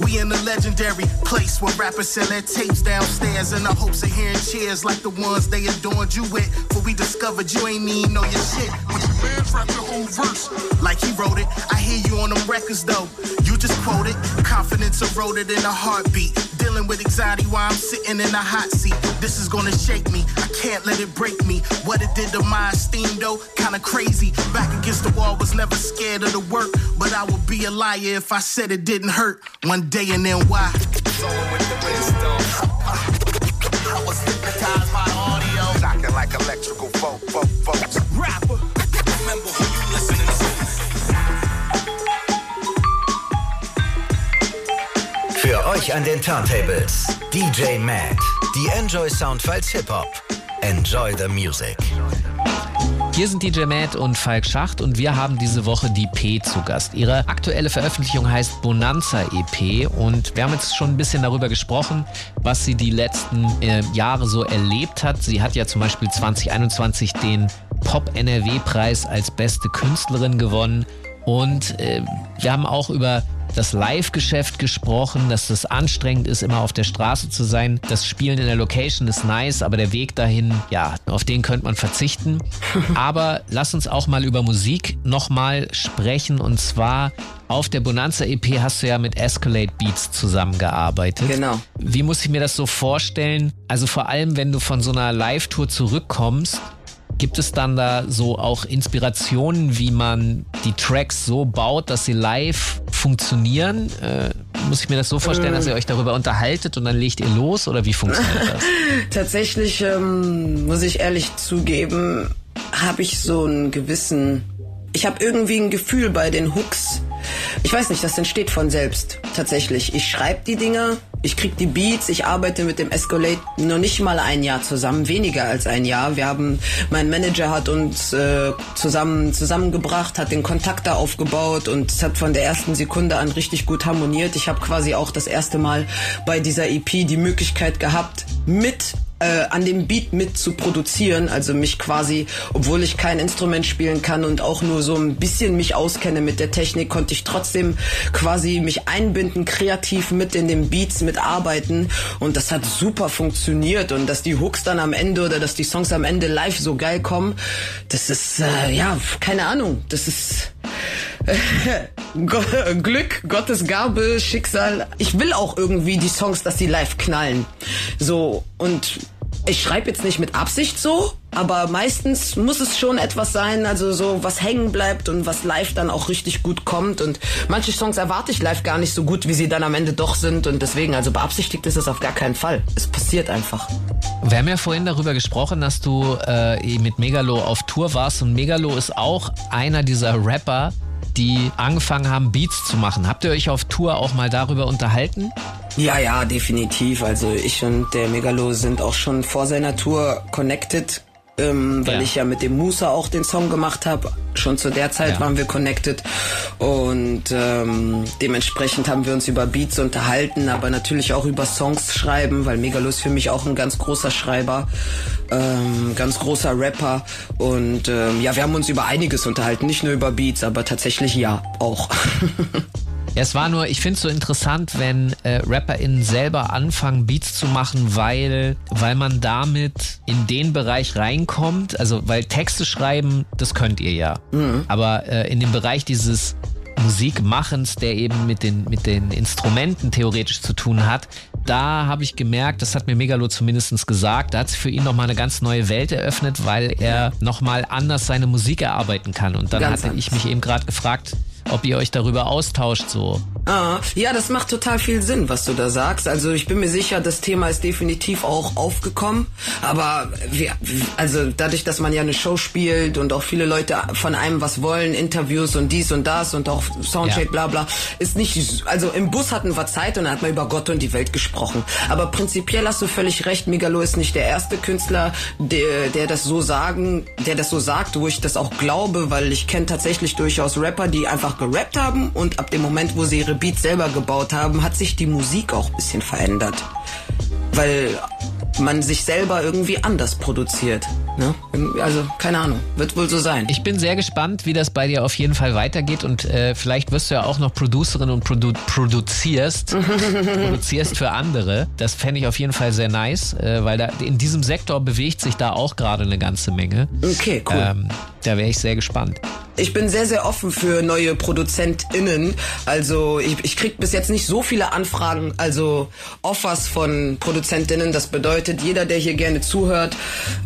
We in the legendary place where rappers sell their tapes downstairs in the hopes of hearing cheers like the ones they adorned you with. For we discovered you ain't even know your shit. But your man's rap your whole verse. Like he wrote it. I hear you on them records though. You just quoted. Confidence eroded in a heartbeat. Dealing with anxiety while I'm sitting in a hot seat. This is gonna shake me. I can't let it break me. What it did to my esteem though, kinda crazy. Back against the wall, was never scared of the work. But I would be a liar if I said it didn't hurt. One day and then why? An den Turntables, DJ Matt. Die Enjoy Soundfiles Hip Hop. Enjoy the music. Hier sind DJ Matt und Falk Schacht und wir haben diese Woche die P zu Gast. Ihre aktuelle Veröffentlichung heißt Bonanza EP und wir haben jetzt schon ein bisschen darüber gesprochen, was sie die letzten äh, Jahre so erlebt hat. Sie hat ja zum Beispiel 2021 den Pop NRW Preis als beste Künstlerin gewonnen und äh, wir haben auch über das Live-Geschäft gesprochen, dass es anstrengend ist, immer auf der Straße zu sein. Das Spielen in der Location ist nice, aber der Weg dahin, ja, auf den könnte man verzichten. Aber lass uns auch mal über Musik nochmal sprechen und zwar auf der Bonanza EP hast du ja mit Escalate Beats zusammengearbeitet. Genau. Wie muss ich mir das so vorstellen? Also vor allem, wenn du von so einer Live-Tour zurückkommst, Gibt es dann da so auch Inspirationen, wie man die Tracks so baut, dass sie live funktionieren? Äh, muss ich mir das so vorstellen, dass ihr euch darüber unterhaltet und dann legt ihr los oder wie funktioniert das? Tatsächlich ähm, muss ich ehrlich zugeben, habe ich so einen gewissen, ich habe irgendwie ein Gefühl bei den Hooks. Ich weiß nicht, das entsteht von selbst. Tatsächlich. Ich schreibe die Dinger, ich krieg die Beats, ich arbeite mit dem Escalate noch nicht mal ein Jahr zusammen, weniger als ein Jahr. Wir haben, mein Manager hat uns äh, zusammen zusammengebracht, hat den Kontakt da aufgebaut und es hat von der ersten Sekunde an richtig gut harmoniert. Ich habe quasi auch das erste Mal bei dieser EP die Möglichkeit gehabt, mit äh, an dem Beat mit zu produzieren, also mich quasi, obwohl ich kein Instrument spielen kann und auch nur so ein bisschen mich auskenne mit der Technik, konnte ich trotzdem quasi mich einbinden, kreativ mit in den Beats mitarbeiten und das hat super funktioniert und dass die Hooks dann am Ende oder dass die Songs am Ende live so geil kommen, das ist, äh, ja, keine Ahnung, das ist Glück, Gottes Gabe, Schicksal. Ich will auch irgendwie die Songs, dass sie live knallen. So, und ich schreibe jetzt nicht mit Absicht so, aber meistens muss es schon etwas sein, also so was hängen bleibt und was live dann auch richtig gut kommt. Und manche Songs erwarte ich live gar nicht so gut, wie sie dann am Ende doch sind. Und deswegen, also beabsichtigt ist es auf gar keinen Fall. Es passiert einfach. Wir haben ja vorhin darüber gesprochen, dass du äh, mit Megalo auf Tour warst und Megalo ist auch einer dieser Rapper, die angefangen haben, Beats zu machen. Habt ihr euch auf Tour auch mal darüber unterhalten? Ja, ja, definitiv. Also ich und der Megalo sind auch schon vor seiner Tour connected ähm, weil ja. ich ja mit dem Musa auch den Song gemacht habe. Schon zu der Zeit ja. waren wir connected und ähm, dementsprechend haben wir uns über Beats unterhalten, aber natürlich auch über Songs schreiben, weil Megalo ist für mich auch ein ganz großer Schreiber, ähm, ganz großer Rapper und ähm, ja, wir haben uns über einiges unterhalten, nicht nur über Beats, aber tatsächlich ja auch. Ja, es war nur, ich finde es so interessant, wenn äh, RapperInnen selber anfangen, Beats zu machen, weil, weil man damit in den Bereich reinkommt. Also, weil Texte schreiben, das könnt ihr ja. Mhm. Aber äh, in dem Bereich dieses Musikmachens, der eben mit den, mit den Instrumenten theoretisch zu tun hat, da habe ich gemerkt, das hat mir Megalo zumindest gesagt, da hat sich für ihn nochmal eine ganz neue Welt eröffnet, weil er nochmal anders seine Musik erarbeiten kann. Und dann ganz hatte ich mich eben gerade gefragt, ob ihr euch darüber austauscht so. Ah, ja, das macht total viel Sinn, was du da sagst. Also ich bin mir sicher, das Thema ist definitiv auch aufgekommen. Aber wir, also dadurch, dass man ja eine Show spielt und auch viele Leute von einem was wollen, Interviews und dies und das und auch Soundcheck, ja. bla bla, ist nicht. Also im Bus hatten wir Zeit und da hat man über Gott und die Welt gesprochen. Aber prinzipiell hast du völlig recht. Megalo ist nicht der erste Künstler, der, der das so sagen, der das so sagt, wo ich das auch glaube, weil ich kenne tatsächlich durchaus Rapper, die einfach gerappt haben und ab dem Moment, wo sie ihre Beats selber gebaut haben, hat sich die Musik auch ein bisschen verändert. Weil man sich selber irgendwie anders produziert. Ne? Also, keine Ahnung, wird wohl so sein. Ich bin sehr gespannt, wie das bei dir auf jeden Fall weitergeht und äh, vielleicht wirst du ja auch noch Producerin und produ produzierst, produzierst für andere. Das fände ich auf jeden Fall sehr nice, äh, weil da in diesem Sektor bewegt sich da auch gerade eine ganze Menge. Okay, cool. Ähm, da wäre ich sehr gespannt. Ich bin sehr, sehr offen für neue ProduzentInnen. Also ich, ich krieg bis jetzt nicht so viele Anfragen, also Offers von ProduzentInnen. Das bedeutet, jeder, der hier gerne zuhört,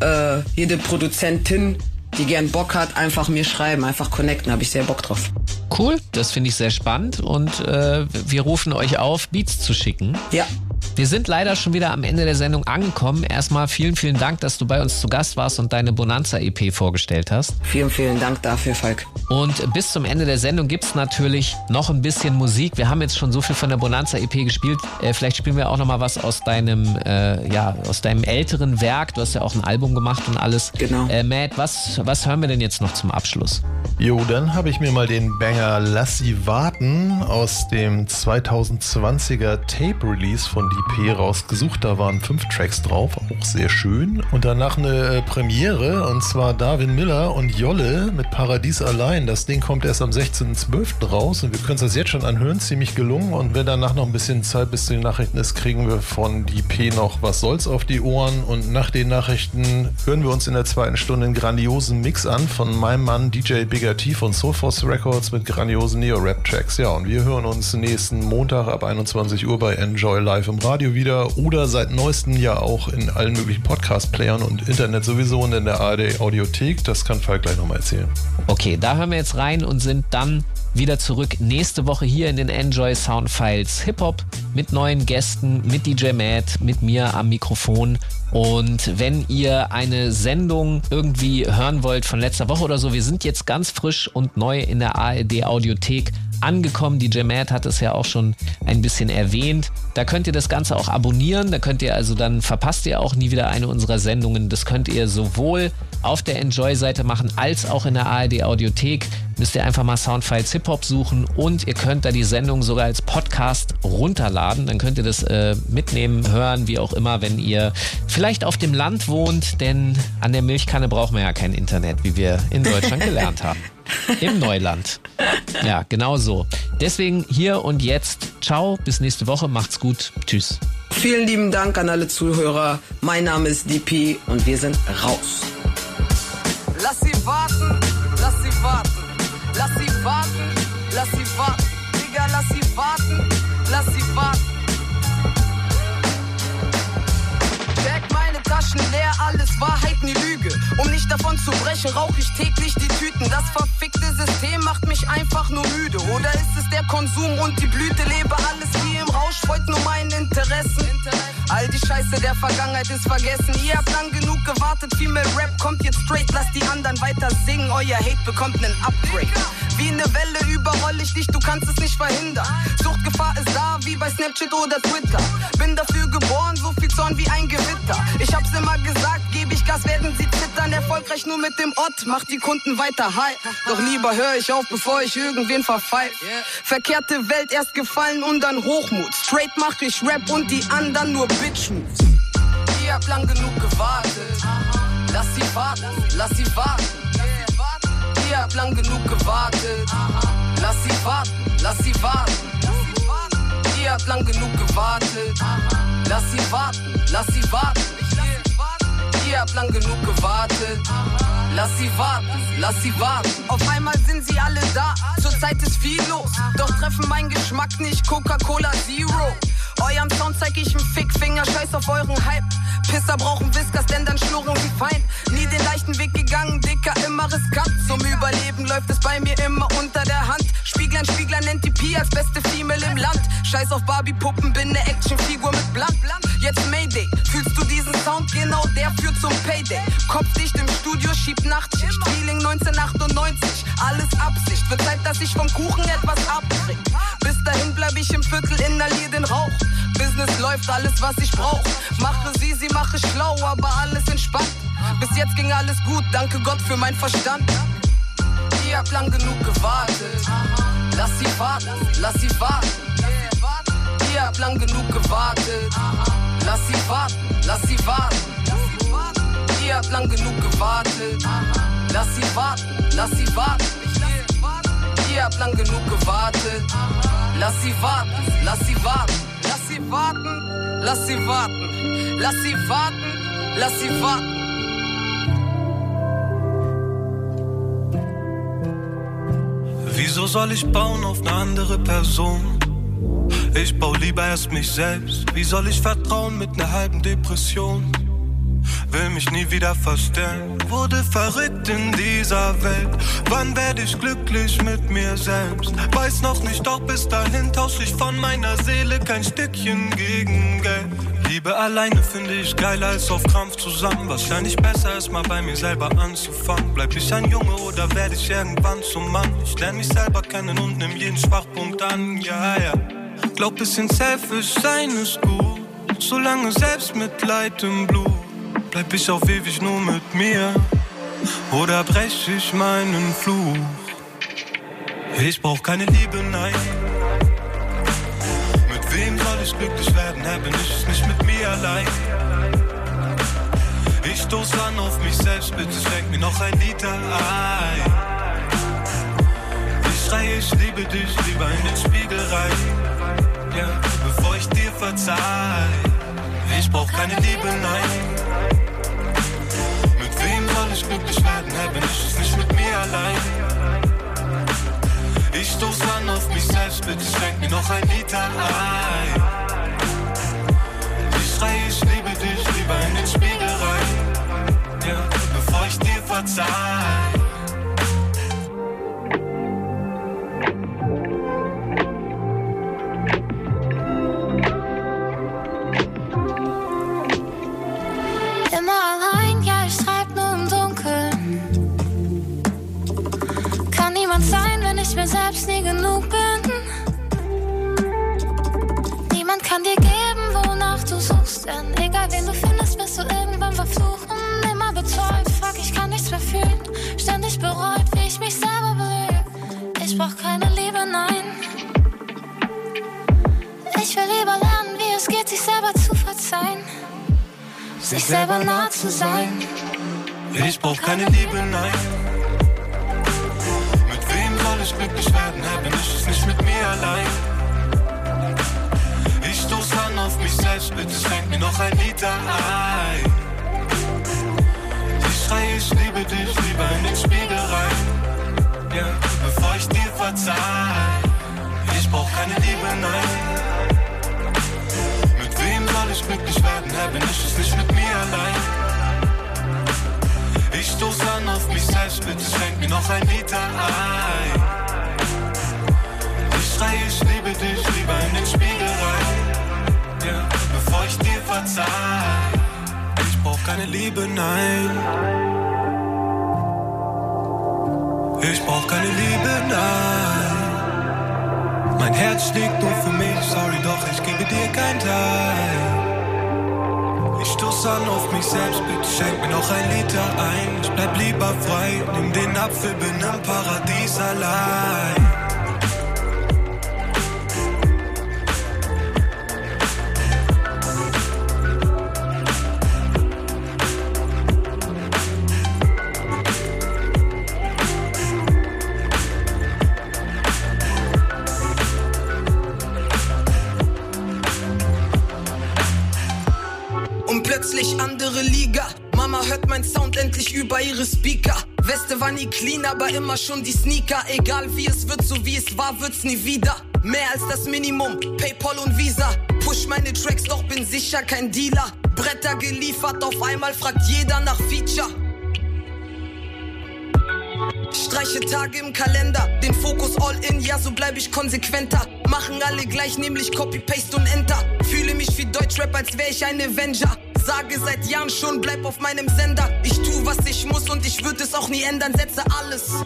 äh, jede Produzentin, die gern Bock hat, einfach mir schreiben, einfach connecten, habe ich sehr Bock drauf. Cool, das finde ich sehr spannend und äh, wir rufen euch auf, Beats zu schicken. Ja. Wir sind leider schon wieder am Ende der Sendung angekommen. Erstmal vielen, vielen Dank, dass du bei uns zu Gast warst und deine Bonanza-EP vorgestellt hast. Vielen, vielen Dank dafür, Falk. Und bis zum Ende der Sendung gibt es natürlich noch ein bisschen Musik. Wir haben jetzt schon so viel von der Bonanza-EP gespielt. Äh, vielleicht spielen wir auch noch mal was aus deinem, äh, ja, aus deinem älteren Werk. Du hast ja auch ein Album gemacht und alles. Genau. Äh, Matt, was, was hören wir denn jetzt noch zum Abschluss? Jo, dann habe ich mir mal den Banger Lass sie warten aus dem 2020er Tape-Release von Die EP rausgesucht. Da waren fünf Tracks drauf, auch sehr schön. Und danach eine äh, Premiere, und zwar Darwin Miller und Jolle mit Paradies allein. Das Ding kommt erst am 16.12. raus und wir können es das jetzt schon anhören. Ziemlich gelungen. Und wenn danach noch ein bisschen Zeit bis zu den Nachrichten ist, kriegen wir von die EP noch Was soll's auf die Ohren. Und nach den Nachrichten hören wir uns in der zweiten Stunde einen grandiosen Mix an von meinem Mann DJ Bigger T von Soulforce Records mit grandiosen Neo-Rap-Tracks. Ja, und wir hören uns nächsten Montag ab 21 Uhr bei Enjoy Live im Radio wieder oder seit neuestem ja auch in allen möglichen Podcast-Playern und Internet sowieso und in der ARD Audiothek. Das kann Falk gleich nochmal erzählen. Okay, da hören wir jetzt rein und sind dann wieder zurück nächste Woche hier in den Enjoy Sound Files Hip Hop mit neuen Gästen, mit DJ Matt, mit mir am Mikrofon. Und wenn ihr eine Sendung irgendwie hören wollt von letzter Woche oder so, wir sind jetzt ganz frisch und neu in der ARD Audiothek angekommen. DJ Matt hat es ja auch schon ein bisschen erwähnt. Da könnt ihr das Ganze auch abonnieren. Da könnt ihr also dann verpasst ihr auch nie wieder eine unserer Sendungen. Das könnt ihr sowohl auf der Enjoy-Seite machen als auch in der ARD Audiothek. Müsst ihr einfach mal Soundfiles Hip Hop suchen und ihr könnt da die Sendung sogar als Podcast runterladen. Dann könnt ihr das äh, mitnehmen, hören, wie auch immer, wenn ihr vielleicht auf dem Land wohnt, denn an der Milchkanne braucht man ja kein Internet, wie wir in Deutschland gelernt haben. Im Neuland. Ja, genau so. Deswegen hier und jetzt. Ciao, bis nächste Woche. Macht's gut. Tschüss. Vielen lieben Dank an alle Zuhörer. Mein Name ist DP und wir sind raus. Lass sie warten, lass sie warten, lass sie warten, lass sie warten. Digga, lass sie warten, lass sie warten. Check meine Tasche Flaschen leer, alles Wahrheit, nie Lüge. Um nicht davon zu brechen, rauch ich täglich die Tüten. Das verfickte System macht mich einfach nur müde. Oder ist es der Konsum und die Blüte? Lebe alles wie im Rausch, folgt nur meinen Interessen. All die Scheiße der Vergangenheit ist vergessen. Ihr habt lang genug gewartet, viel mehr Rap kommt jetzt straight. Lasst die anderen weiter singen, euer Hate bekommt nen Upgrade. Wie eine Welle überroll ich dich, du kannst es nicht verhindern. Suchtgefahr ist da, wie bei Snapchat oder Twitter. Bin dafür geboren, so viel Zorn wie ein Gewitter. Ich hab's immer gesagt, gebe ich Gas, werden sie zittern. Erfolgreich nur mit dem Ott, macht die Kunden weiter high. Doch lieber höre ich auf, bevor ich irgendwen verpfeife. Verkehrte Welt erst gefallen und dann Hochmut. Straight mach ich Rap und die anderen nur Bitch Moves. Ihr habt lang genug gewartet. Lass sie warten, lass sie warten. Ihr habt lang genug gewartet. Lass sie warten, lass sie warten. Ihr habt lang genug gewartet. Lass sie warten, lass sie warten. Ihr habt lang genug gewartet. Lass sie warten, lass sie warten. Auf einmal sind sie alle da. Zurzeit ist viel los. Doch treffen mein Geschmack nicht Coca-Cola Zero. Eurem Sound zeig ich einen Fickfinger, scheiß auf euren Hype. Pisser brauchen Whiskers, denn dann schnurren sie fein. Nie den leichten Weg gegangen, dicker, immer riskant. Zum Überleben läuft es bei mir immer unter der Hand. Spieglein, Spiegler nennt die Pi als beste Female im Land. Scheiß auf Barbie-Puppen, bin ne Actionfigur mit Blatt. Jetzt Mayday, fühlst du diesen Sound? Genau der führt zum Payday. Kopfdicht im Studio, schiebt Nachtschicht. Feeling 1998, alles Absicht. Wird Zeit, dass ich vom Kuchen etwas abkrieg. Bis dahin bleib ich im Viertel, inhalier den Rauch. Business läuft, alles was ich brauch. Mache sie, sie mache schlau, aber alles entspannt. Bis jetzt ging alles gut, danke Gott für mein Verstand. Ihr habt lang genug gewartet. Lass sie warten, lass sie warten. Ihr habt lang genug gewartet. Lass sie warten, lass sie warten. Ihr habt lang genug gewartet. Lass sie warten, lass sie warten. Ihr habt lang genug gewartet. Lass sie warten, lass sie warten. Lass sie warten, lass sie warten. Lass sie warten, lass sie warten. Wieso soll ich bauen auf eine andere Person? Ich bau lieber erst mich selbst. Wie soll ich vertrauen mit einer halben Depression? Will mich nie wieder verstellen. Wurde verrückt in dieser Welt. Wann werde ich glücklich mit mir selbst? Weiß noch nicht, doch bis dahin tausche ich von meiner Seele kein Stückchen gegen Geld. Liebe alleine finde ich geiler als auf Krampf zusammen. Wahrscheinlich besser ist mal bei mir selber anzufangen. Bleib ich ein Junge oder werde ich irgendwann zum Mann? Ich lerne mich selber kennen und nimm jeden Schwachpunkt an, ja, ja. Glaub, bisschen selfish sein ist gut. Solange Selbstmitleid im Blut. Bleib ich auf ewig nur mit mir? Oder brech ich meinen Fluch? Ich brauch keine Liebe, nein. Mit wem soll ich glücklich werden? Hä, bin ich nicht mit mir allein? Ich stoß an auf mich selbst, bitte schenk mir noch ein Liter ein. Ich schreie, ich liebe dich, lieber in den Spiegel rein. Ja, bevor ich dir verzeih. Ich brauch keine Liebe, nein. Mit wem soll ich glücklich werden? Hä, bin ich es nicht mit mir allein? Ich stoß an auf mich selbst, bitte schenk mir noch ein Liter ein. Ich schreie, ich liebe dich, lieber in den Spiegel rein. Ja, bevor ich dir verzeih. Bereut, wie ich mich selber belüge. Ich brauch keine Liebe, nein. Ich will lieber lernen, wie es geht, sich selber zu verzeihen. Sich selber nah zu sein. Ich brauch keine Liebe, nein. Mit wem soll ich glücklich werden? Hä, bin ich es nicht mit mir allein? Ich stoß an auf mich selbst, bitte schenk mir noch ein Liter ein. Ich schreie, ich liebe dich, lieber in den Spiegel rein. Ja, bevor ich dir verzeih. Ich brauch keine Liebe, nein. Mit wem soll ich glücklich werden? Hä, bin ich es nicht mit mir allein? Ich stoß an auf mich selbst, bitte schenk mir noch ein Liter ein. Ich schrei, ich liebe dich, lieber in den Spiegel rein. Ja, bevor ich dir verzeih. Ich brauch keine Liebe, nein. Ich brauch keine Liebe, nein. Mein Herz schlägt nur für mich, sorry, doch ich gebe dir kein Teil. Ich stoß an auf mich selbst, bitte schenk mir noch ein Liter ein. Ich bleib lieber frei, nimm den Apfel, bin im Paradies allein. War nie clean, aber immer schon die Sneaker. Egal wie es wird, so wie es war, wird's nie wieder. Mehr als das Minimum, Paypal und Visa. Push meine Tracks, doch bin sicher kein Dealer. Bretter geliefert, auf einmal fragt jeder nach Feature. Streiche Tage im Kalender, den Fokus all in, ja so bleib ich konsequenter. Machen alle gleich, nämlich Copy, Paste und Enter. Fühle mich wie Deutschrap, als wär ich ein Avenger. Sage seit Jahren schon, bleib auf meinem Sender. Ich tu, was ich muss und ich würde es auch nie ändern, setze alles.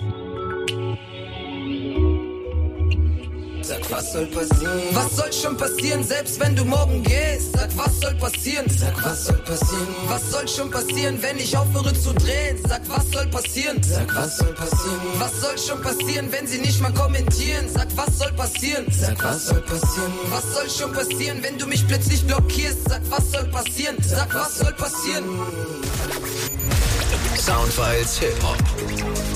Sag, was soll passieren? Was soll schon passieren, selbst wenn du morgen gehst? Sag, was soll passieren? Sag, was soll passieren? Was soll schon passieren, wenn ich aufhöre zu drehen? Sag, was soll passieren? Sag, was soll passieren? Was soll schon passieren, wenn sie nicht mal kommentieren? Sag, was soll passieren? Sag, was soll passieren? Was soll schon passieren, wenn du mich plötzlich blockierst? Sag, was soll passieren? Sag, was soll passieren? Soundfiles Hip Hop.